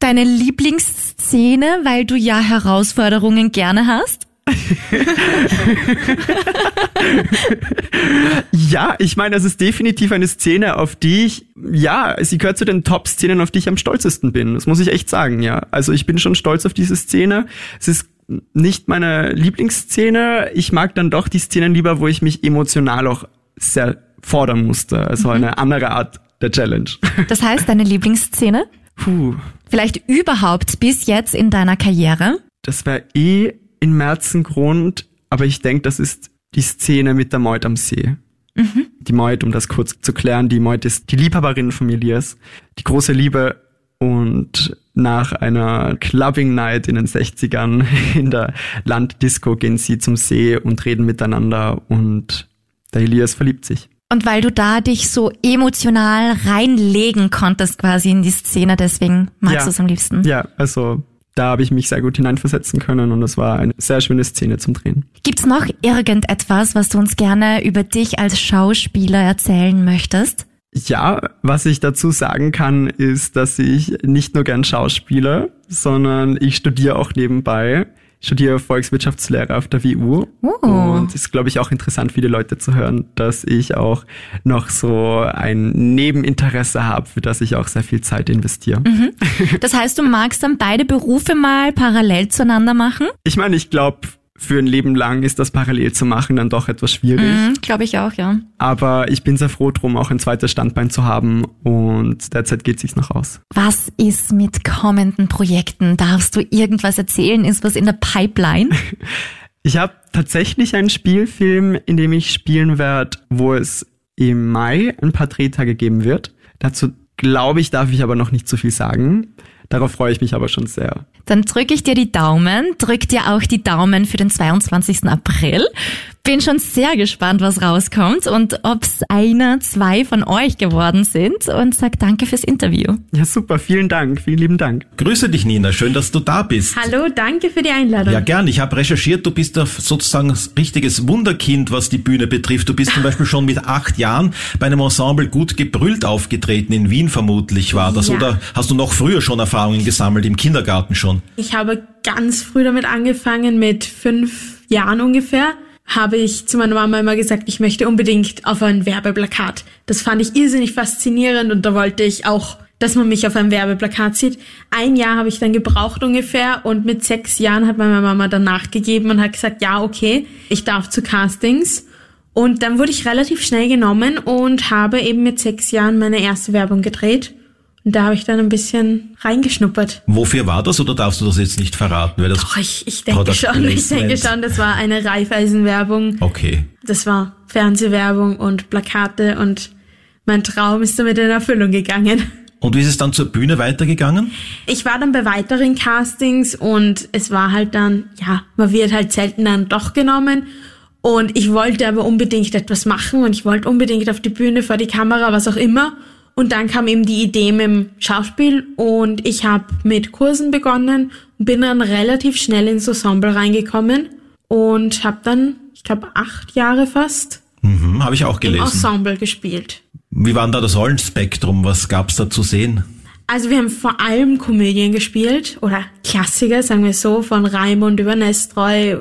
Speaker 2: Deine Lieblingsszene, weil du ja Herausforderungen gerne hast?
Speaker 8: ja, ich meine, das ist definitiv eine Szene, auf die ich, ja, sie gehört zu den Top-Szenen, auf die ich am stolzesten bin. Das muss ich echt sagen, ja. Also ich bin schon stolz auf diese Szene. Es ist nicht meine Lieblingsszene. Ich mag dann doch die Szenen lieber, wo ich mich emotional auch sehr fordern musste. Also mhm. eine andere Art der Challenge.
Speaker 2: Das heißt, deine Lieblingsszene?
Speaker 8: Puh.
Speaker 2: Vielleicht überhaupt bis jetzt in deiner Karriere?
Speaker 8: Das wäre eh in Merzengrund, aber ich denke, das ist die Szene mit der Meut am See. Mhm. Die Meut, um das kurz zu klären, die Meut ist die Liebhaberin von Elias, die große Liebe und nach einer Clubbing Night in den 60ern in der Landdisco gehen sie zum See und reden miteinander und der Elias verliebt sich.
Speaker 2: Und weil du da dich so emotional reinlegen konntest quasi in die Szene, deswegen magst ja. du es am liebsten.
Speaker 8: Ja, also da habe ich mich sehr gut hineinversetzen können und es war eine sehr schöne Szene zum Drehen.
Speaker 2: Gibt's noch irgendetwas, was du uns gerne über dich als Schauspieler erzählen möchtest?
Speaker 8: Ja, was ich dazu sagen kann, ist, dass ich nicht nur gern Schauspieler, sondern ich studiere auch nebenbei studiere Volkswirtschaftslehre auf der WU. Oh. Und ist, glaube ich, auch interessant, viele Leute zu hören, dass ich auch noch so ein Nebeninteresse habe, für das ich auch sehr viel Zeit investiere. Mhm.
Speaker 2: Das heißt, du magst dann beide Berufe mal parallel zueinander machen?
Speaker 8: Ich meine, ich glaube, für ein Leben lang ist das parallel zu machen dann doch etwas schwierig. Mhm,
Speaker 2: Glaube ich auch, ja.
Speaker 8: Aber ich bin sehr froh drum, auch ein zweites Standbein zu haben und derzeit geht sich's noch aus.
Speaker 2: Was ist mit kommenden Projekten? Darfst du irgendwas erzählen? Ist was in der Pipeline?
Speaker 8: ich habe tatsächlich einen Spielfilm, in dem ich spielen werde, wo es im Mai ein paar Drehtage geben wird. Dazu glaube ich, darf ich aber noch nicht zu viel sagen. Darauf freue ich mich aber schon sehr.
Speaker 2: Dann drücke ich dir die Daumen, drück dir auch die Daumen für den 22. April. Bin schon sehr gespannt, was rauskommt und ob es einer, zwei von euch geworden sind und sag danke fürs Interview.
Speaker 8: Ja, super, vielen Dank, vielen lieben Dank.
Speaker 3: Grüße dich, Nina, schön, dass du da bist.
Speaker 12: Hallo, danke für die Einladung.
Speaker 3: Ja, gern. Ich habe recherchiert, du bist sozusagen ein richtiges Wunderkind, was die Bühne betrifft. Du bist zum Beispiel schon mit acht Jahren bei einem Ensemble gut gebrüllt aufgetreten, in Wien vermutlich war das. Ja. Oder hast du noch früher schon Erfahrungen gesammelt, im Kindergarten schon?
Speaker 12: Ich habe ganz früh damit angefangen, mit fünf Jahren ungefähr habe ich zu meiner Mama immer gesagt, ich möchte unbedingt auf ein Werbeplakat. Das fand ich irrsinnig faszinierend und da wollte ich auch, dass man mich auf einem Werbeplakat sieht. Ein Jahr habe ich dann gebraucht ungefähr und mit sechs Jahren hat meine Mama dann nachgegeben und hat gesagt, ja, okay, ich darf zu Castings. Und dann wurde ich relativ schnell genommen und habe eben mit sechs Jahren meine erste Werbung gedreht. Und da habe ich dann ein bisschen reingeschnuppert.
Speaker 3: Wofür war das oder darfst du das jetzt nicht verraten?
Speaker 12: Weil das Doch, ich, ich denke schon, ich denke schon, das war eine Reifeisenwerbung.
Speaker 3: Okay.
Speaker 12: Das war Fernsehwerbung und Plakate und mein Traum ist damit in Erfüllung gegangen.
Speaker 3: Und wie ist es dann zur Bühne weitergegangen?
Speaker 12: Ich war dann bei weiteren Castings und es war halt dann, ja, man wird halt selten dann doch genommen. Und ich wollte aber unbedingt etwas machen und ich wollte unbedingt auf die Bühne, vor die Kamera, was auch immer. Und dann kam eben die Idee mit dem Schauspiel und ich habe mit Kursen begonnen und bin dann relativ schnell ins Ensemble reingekommen und habe dann, ich glaube, acht Jahre fast
Speaker 3: mhm, habe ich auch gelesen.
Speaker 12: im Ensemble gespielt.
Speaker 3: Wie war denn da das Rollenspektrum? Was gab's da zu sehen?
Speaker 12: Also wir haben vor allem Komödien gespielt oder Klassiker, sagen wir so, von Raimund über Nestroy.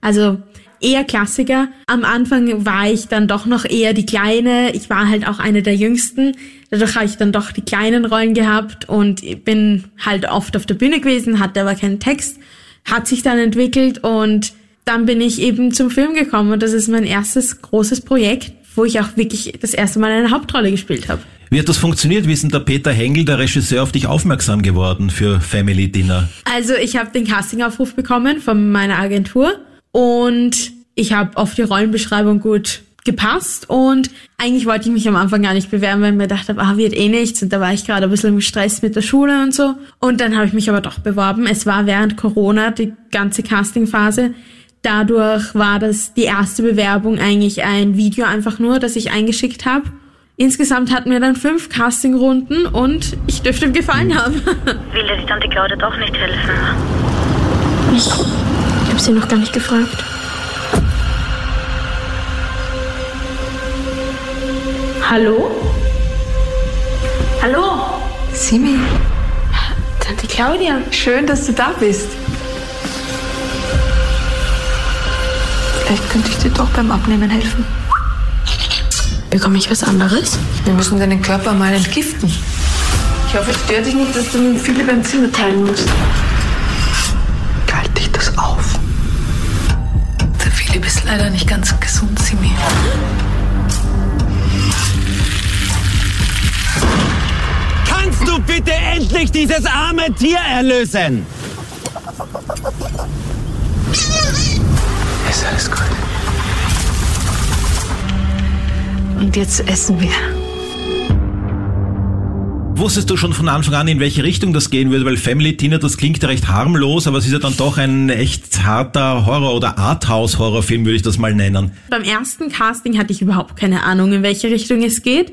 Speaker 12: Also eher Klassiker. Am Anfang war ich dann doch noch eher die Kleine. Ich war halt auch eine der Jüngsten. Dadurch habe ich dann doch die kleinen Rollen gehabt und bin halt oft auf der Bühne gewesen, hatte aber keinen Text. Hat sich dann entwickelt und dann bin ich eben zum Film gekommen und das ist mein erstes großes Projekt, wo ich auch wirklich das erste Mal eine Hauptrolle gespielt habe.
Speaker 3: Wie hat das funktioniert? Wie ist denn der Peter Hengel, der Regisseur, auf dich aufmerksam geworden für Family Dinner?
Speaker 12: Also ich habe den Castingaufruf bekommen von meiner Agentur und ich habe auf die Rollenbeschreibung gut gepasst und eigentlich wollte ich mich am Anfang gar nicht bewerben, weil ich mir gedacht habe, ah, wird eh nichts und da war ich gerade ein bisschen im Stress mit der Schule und so und dann habe ich mich aber doch beworben. Es war während Corona die ganze Castingphase. Dadurch war das die erste Bewerbung eigentlich ein Video einfach nur, das ich eingeschickt habe. Insgesamt hatten wir dann fünf Castingrunden und ich dürfte ihm gefallen haben.
Speaker 7: Will dir die Tante Claudia doch nicht helfen?
Speaker 12: Ich habe sie noch gar nicht gefragt. Hallo? Hallo?
Speaker 7: Simi, Tante Claudia.
Speaker 13: Schön, dass du da bist. Vielleicht könnte ich dir doch beim Abnehmen helfen.
Speaker 7: Bekomme ich was anderes?
Speaker 13: Wir müssen deinen Körper mal entgiften. Ich hoffe, es stört dich nicht, dass du mit Philipp ein Zimmer teilen musst.
Speaker 9: Galt dich das auf?
Speaker 13: Ganz gesund, Simi.
Speaker 10: Kannst du bitte endlich dieses arme Tier erlösen?
Speaker 6: Ist alles gut.
Speaker 13: Und jetzt essen wir.
Speaker 3: Wusstest du schon von Anfang an, in welche Richtung das gehen würde? Weil Family Tina, das klingt ja recht harmlos, aber es ist ja dann doch ein echt harter Horror- oder Arthouse-Horrorfilm, würde ich das mal nennen.
Speaker 12: Beim ersten Casting hatte ich überhaupt keine Ahnung, in welche Richtung es geht.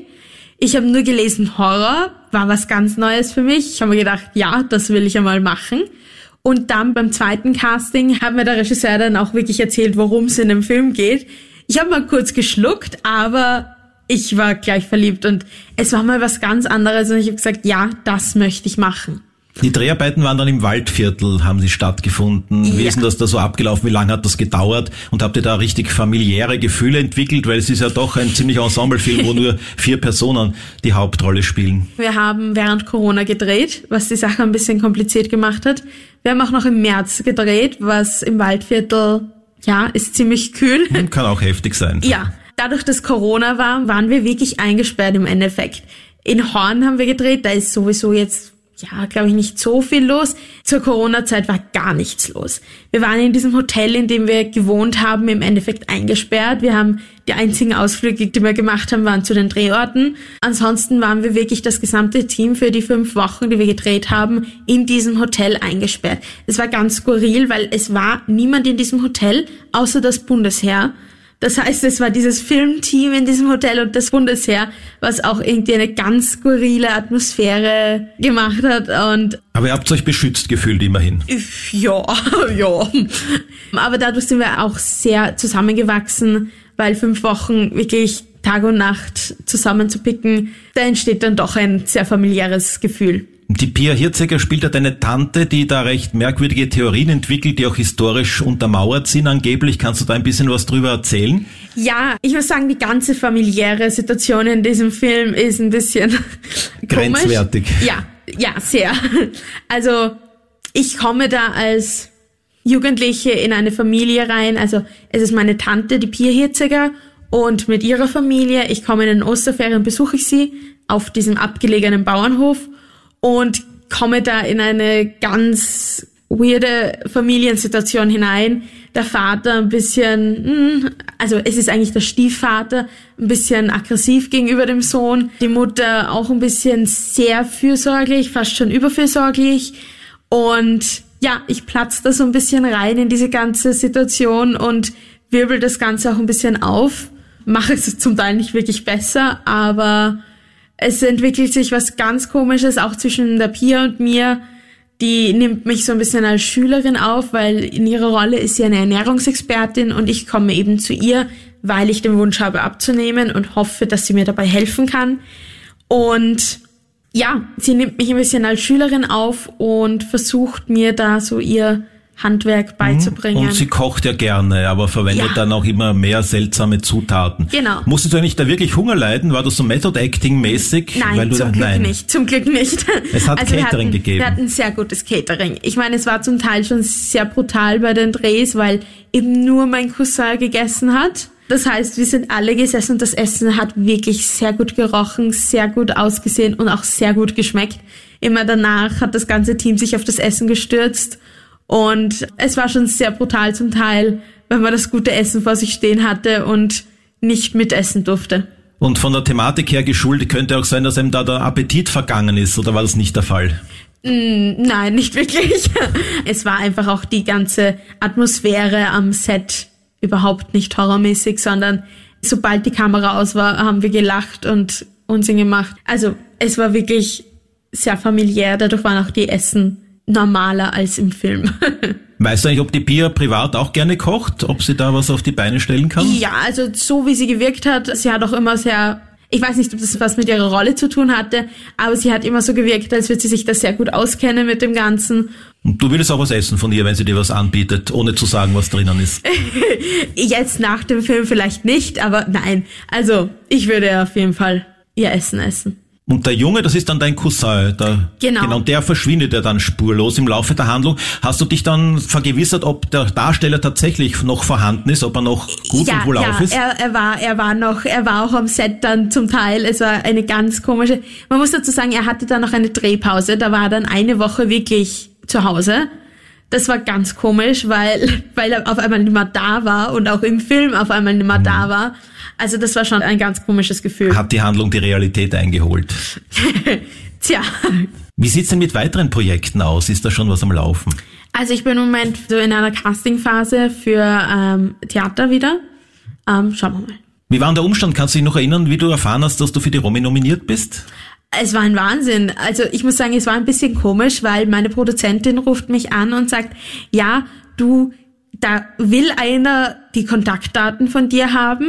Speaker 12: Ich habe nur gelesen, Horror war was ganz Neues für mich. Ich habe mir gedacht, ja, das will ich einmal machen. Und dann beim zweiten Casting hat mir der Regisseur dann auch wirklich erzählt, worum es in dem Film geht. Ich habe mal kurz geschluckt, aber ich war gleich verliebt und es war mal was ganz anderes und ich habe gesagt, ja, das möchte ich machen.
Speaker 3: Die Dreharbeiten waren dann im Waldviertel, haben sie stattgefunden. Wie
Speaker 12: Ja.
Speaker 3: ist denn das da so abgelaufen? Wie lange hat das gedauert? Und habt ihr da richtig familiäre Gefühle entwickelt? Weil es ist ja doch ein ziemlich Ensemblefilm, wo nur vier Personen die Hauptrolle spielen.
Speaker 12: Wir haben während Corona gedreht, was die Sache ein bisschen kompliziert gemacht hat. Wir haben auch noch im März gedreht, was im Waldviertel, ja, ist ziemlich kühl.
Speaker 3: Kann auch heftig sein.
Speaker 12: Ja, dadurch, dass Corona war, waren wir wirklich eingesperrt im Endeffekt. In Horn haben wir gedreht, da ist sowieso jetzt, ja, glaube ich, nicht so viel los. Zur Corona-Zeit war gar nichts los. Wir waren in diesem Hotel, in dem wir gewohnt haben, im Endeffekt eingesperrt. Wir haben die einzigen Ausflüge, die wir gemacht haben, waren zu den Drehorten. Ansonsten waren wir wirklich das gesamte Team für die fünf Wochen, die wir gedreht haben, in diesem Hotel eingesperrt. Es war ganz skurril, weil es war niemand in diesem Hotel, außer das Bundesheer. Das heißt, es war dieses Filmteam in diesem Hotel und das Bundesheer, was auch irgendwie eine ganz skurrile Atmosphäre gemacht hat und
Speaker 3: Aber ihr habt euch beschützt gefühlt immerhin.
Speaker 12: ja, ja. Aber dadurch sind wir auch sehr zusammengewachsen, weil fünf Wochen wirklich Tag und Nacht zusammenzupicken, da entsteht dann doch ein sehr familiäres Gefühl.
Speaker 3: Die Pia Hirzegger spielt ja deine Tante, die da recht merkwürdige Theorien entwickelt, die auch historisch untermauert sind angeblich. Kannst du da ein bisschen was drüber erzählen?
Speaker 12: Ja, ich muss sagen, die ganze familiäre Situation in diesem Film ist ein bisschen komisch.
Speaker 3: Grenzwertig.
Speaker 12: Ja, ja, sehr. Also ich komme da als Jugendliche in eine Familie rein. Also es ist meine Tante, die Pia Hirziger, und mit ihrer Familie. Ich komme in den Osterferien, besuche ich sie auf diesem abgelegenen Bauernhof und komme da in eine ganz weirde Familiensituation hinein. Der Vater ein bisschen, hm, also es ist eigentlich der Stiefvater, ein bisschen aggressiv gegenüber dem Sohn. Die Mutter auch ein bisschen sehr fürsorglich, fast schon überfürsorglich. Und ja, ich platze da so ein bisschen rein in diese ganze Situation und wirbel das Ganze auch ein bisschen auf. Mache es zum Teil nicht wirklich besser, aber es entwickelt sich was ganz Komisches auch zwischen der Pia und mir. Die nimmt mich so ein bisschen als Schülerin auf, weil in ihrer Rolle ist sie eine Ernährungsexpertin und ich komme eben zu ihr, weil ich den Wunsch habe abzunehmen und hoffe, dass sie mir dabei helfen kann. Und ja, sie nimmt mich ein bisschen als Schülerin auf und versucht mir da so ihr Handwerk beizubringen.
Speaker 3: Und sie kocht ja gerne, aber verwendet
Speaker 12: Ja.
Speaker 3: dann auch immer mehr seltsame Zutaten.
Speaker 12: Genau.
Speaker 3: Musstest du eigentlich da wirklich Hunger leiden? War das so Method Acting mäßig?
Speaker 12: Nein,
Speaker 3: Weil du
Speaker 12: zum
Speaker 3: da,
Speaker 12: Glück
Speaker 3: nein.
Speaker 12: nicht. Zum Glück nicht.
Speaker 3: Es hat
Speaker 12: wir
Speaker 3: Catering
Speaker 12: hatten,
Speaker 3: gegeben.
Speaker 12: Wir hatten sehr gutes Catering. Ich meine, es war zum Teil schon sehr brutal bei den Drehs, weil eben nur mein Cousin gegessen hat. Das heißt, wir sind alle gesessen und das Essen hat wirklich sehr gut gerochen, sehr gut ausgesehen und auch sehr gut geschmeckt. Immer danach hat das ganze Team sich auf das Essen gestürzt und es war schon sehr brutal zum Teil, wenn man das gute Essen vor sich stehen hatte und nicht mitessen durfte.
Speaker 3: Und von der Thematik her geschuldet könnte auch sein, dass einem da der Appetit vergangen ist, oder war das nicht der Fall?
Speaker 12: Mm, Nein, nicht wirklich. Es war einfach auch die ganze Atmosphäre am Set überhaupt nicht horrormäßig, sondern sobald die Kamera aus war, haben wir gelacht und Unsinn gemacht. Also es war wirklich sehr familiär, dadurch waren auch die Essen normaler als im Film.
Speaker 3: Weißt du eigentlich, ob die Pia privat auch gerne kocht? Ob sie da was auf die Beine stellen kann?
Speaker 12: Ja, also so wie sie gewirkt hat, sie hat auch immer sehr Ich weiß nicht, ob das was mit ihrer Rolle zu tun hatte, aber sie hat immer so gewirkt, als würde sie sich da sehr gut auskennen mit dem Ganzen.
Speaker 3: Und du würdest auch was essen von ihr, wenn sie dir was anbietet, ohne zu sagen, was drinnen ist.
Speaker 12: Jetzt nach dem Film vielleicht nicht, aber nein. Also, ich würde auf jeden Fall ihr Essen essen.
Speaker 3: Und der Junge, das ist dann dein Cousin. Der,
Speaker 12: Genau.
Speaker 3: Genau, und der verschwindet ja dann spurlos im Laufe der Handlung. Hast du dich dann vergewissert, ob der Darsteller tatsächlich noch vorhanden ist, ob er noch gut
Speaker 12: ja,
Speaker 3: und wohlauf
Speaker 12: ja,
Speaker 3: ist?
Speaker 12: Er, er war, er war noch, er war auch am Set dann zum Teil. Es war eine ganz komische. Man muss dazu sagen, er hatte dann noch eine Drehpause. Da war er dann eine Woche wirklich zu Hause. Das war ganz komisch, weil, weil er auf einmal nicht mehr da war und auch im Film auf einmal nicht mehr da war. Also das war schon ein ganz komisches Gefühl.
Speaker 3: Hat die Handlung die Realität eingeholt?
Speaker 12: Tja.
Speaker 3: Wie sieht's denn mit weiteren Projekten aus? Ist da schon was am Laufen?
Speaker 12: Also ich bin im Moment so in einer Castingphase für ähm, Theater wieder. Ähm, schauen wir mal.
Speaker 3: Wie war denn der Umstand? Kannst du dich noch erinnern, wie du erfahren hast, dass du für die Romy nominiert bist?
Speaker 12: Es war ein Wahnsinn. Also ich muss sagen, es war ein bisschen komisch, weil meine Produzentin ruft mich an und sagt, ja, du, da will einer die Kontaktdaten von dir haben.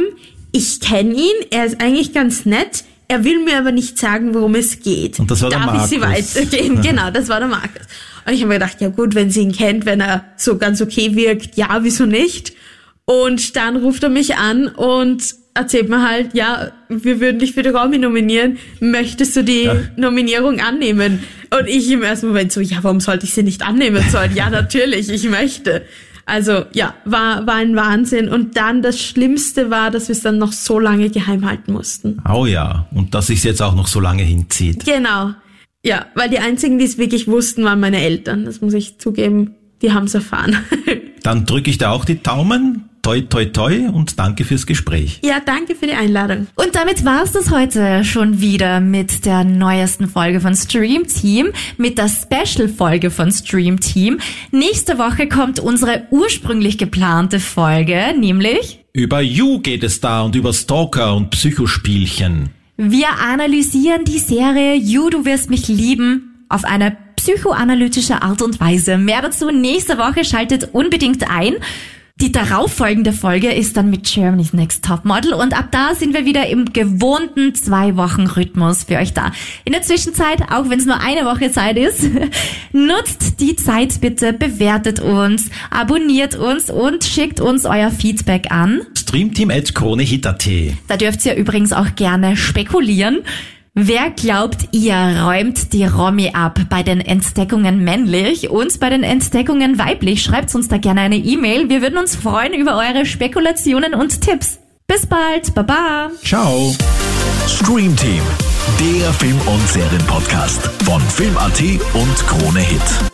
Speaker 12: Ich kenne ihn, er ist eigentlich ganz nett. Er will mir aber nicht sagen, worum es geht.
Speaker 3: Und das war der
Speaker 12: Darf ich sie
Speaker 3: Markus.
Speaker 12: weitergehen? genau, das war der Markus. Und ich habe mir gedacht, ja gut, wenn sie ihn kennt, wenn er so ganz okay wirkt, ja, wieso nicht? Und dann ruft er mich an und erzählt mir halt, ja, wir würden dich für die Romy nominieren. Möchtest du die Nominierung annehmen? Und ich im ersten Moment so, ja, warum sollte ich sie nicht annehmen sollen? Ja, natürlich, ich möchte. Also ja, war, war ein Wahnsinn. Und dann das Schlimmste war, dass wir es dann noch so lange geheim halten mussten.
Speaker 3: Oh ja, und dass sich's jetzt auch noch so lange hinzieht.
Speaker 12: Genau. Ja, weil die einzigen, die es wirklich wussten, waren meine Eltern. Das muss ich zugeben. Die haben es erfahren.
Speaker 3: Dann drücke ich dir auch die Daumen. Toi, toi, toi und danke fürs Gespräch.
Speaker 12: ja, danke für die Einladung.
Speaker 2: Und damit war's das heute schon wieder mit der neuesten Folge von Stream Team, mit der Special-Folge von Stream Team. Nächste Woche kommt unsere ursprünglich geplante Folge, nämlich
Speaker 3: Über You geht es da und über Stalker und Psychospielchen.
Speaker 2: wir analysieren die Serie You, du wirst mich lieben auf eine psychoanalytische Art und Weise. Mehr dazu nächste Woche, schaltet unbedingt ein. Die darauffolgende Folge ist dann mit Germany's Next Topmodel und ab da sind wir wieder im gewohnten zwei Wochen Rhythmus für euch da. In der Zwischenzeit, auch wenn es nur eine Woche Zeit ist, nutzt die Zeit bitte, bewertet uns, abonniert uns und schickt uns euer Feedback an.
Speaker 3: Streamteam at.
Speaker 2: Da dürft ihr übrigens auch gerne spekulieren. Wer glaubt ihr räumt die Romy ab bei den Entdeckungen männlich und bei den Entdeckungen weiblich? Schreibt uns da gerne eine E-Mail. Wir würden uns freuen über eure Spekulationen und Tipps. Bis bald. Baba.
Speaker 3: Ciao.
Speaker 1: Stream Team, der Film- und Serienpodcast von Film.at und Krone Hit.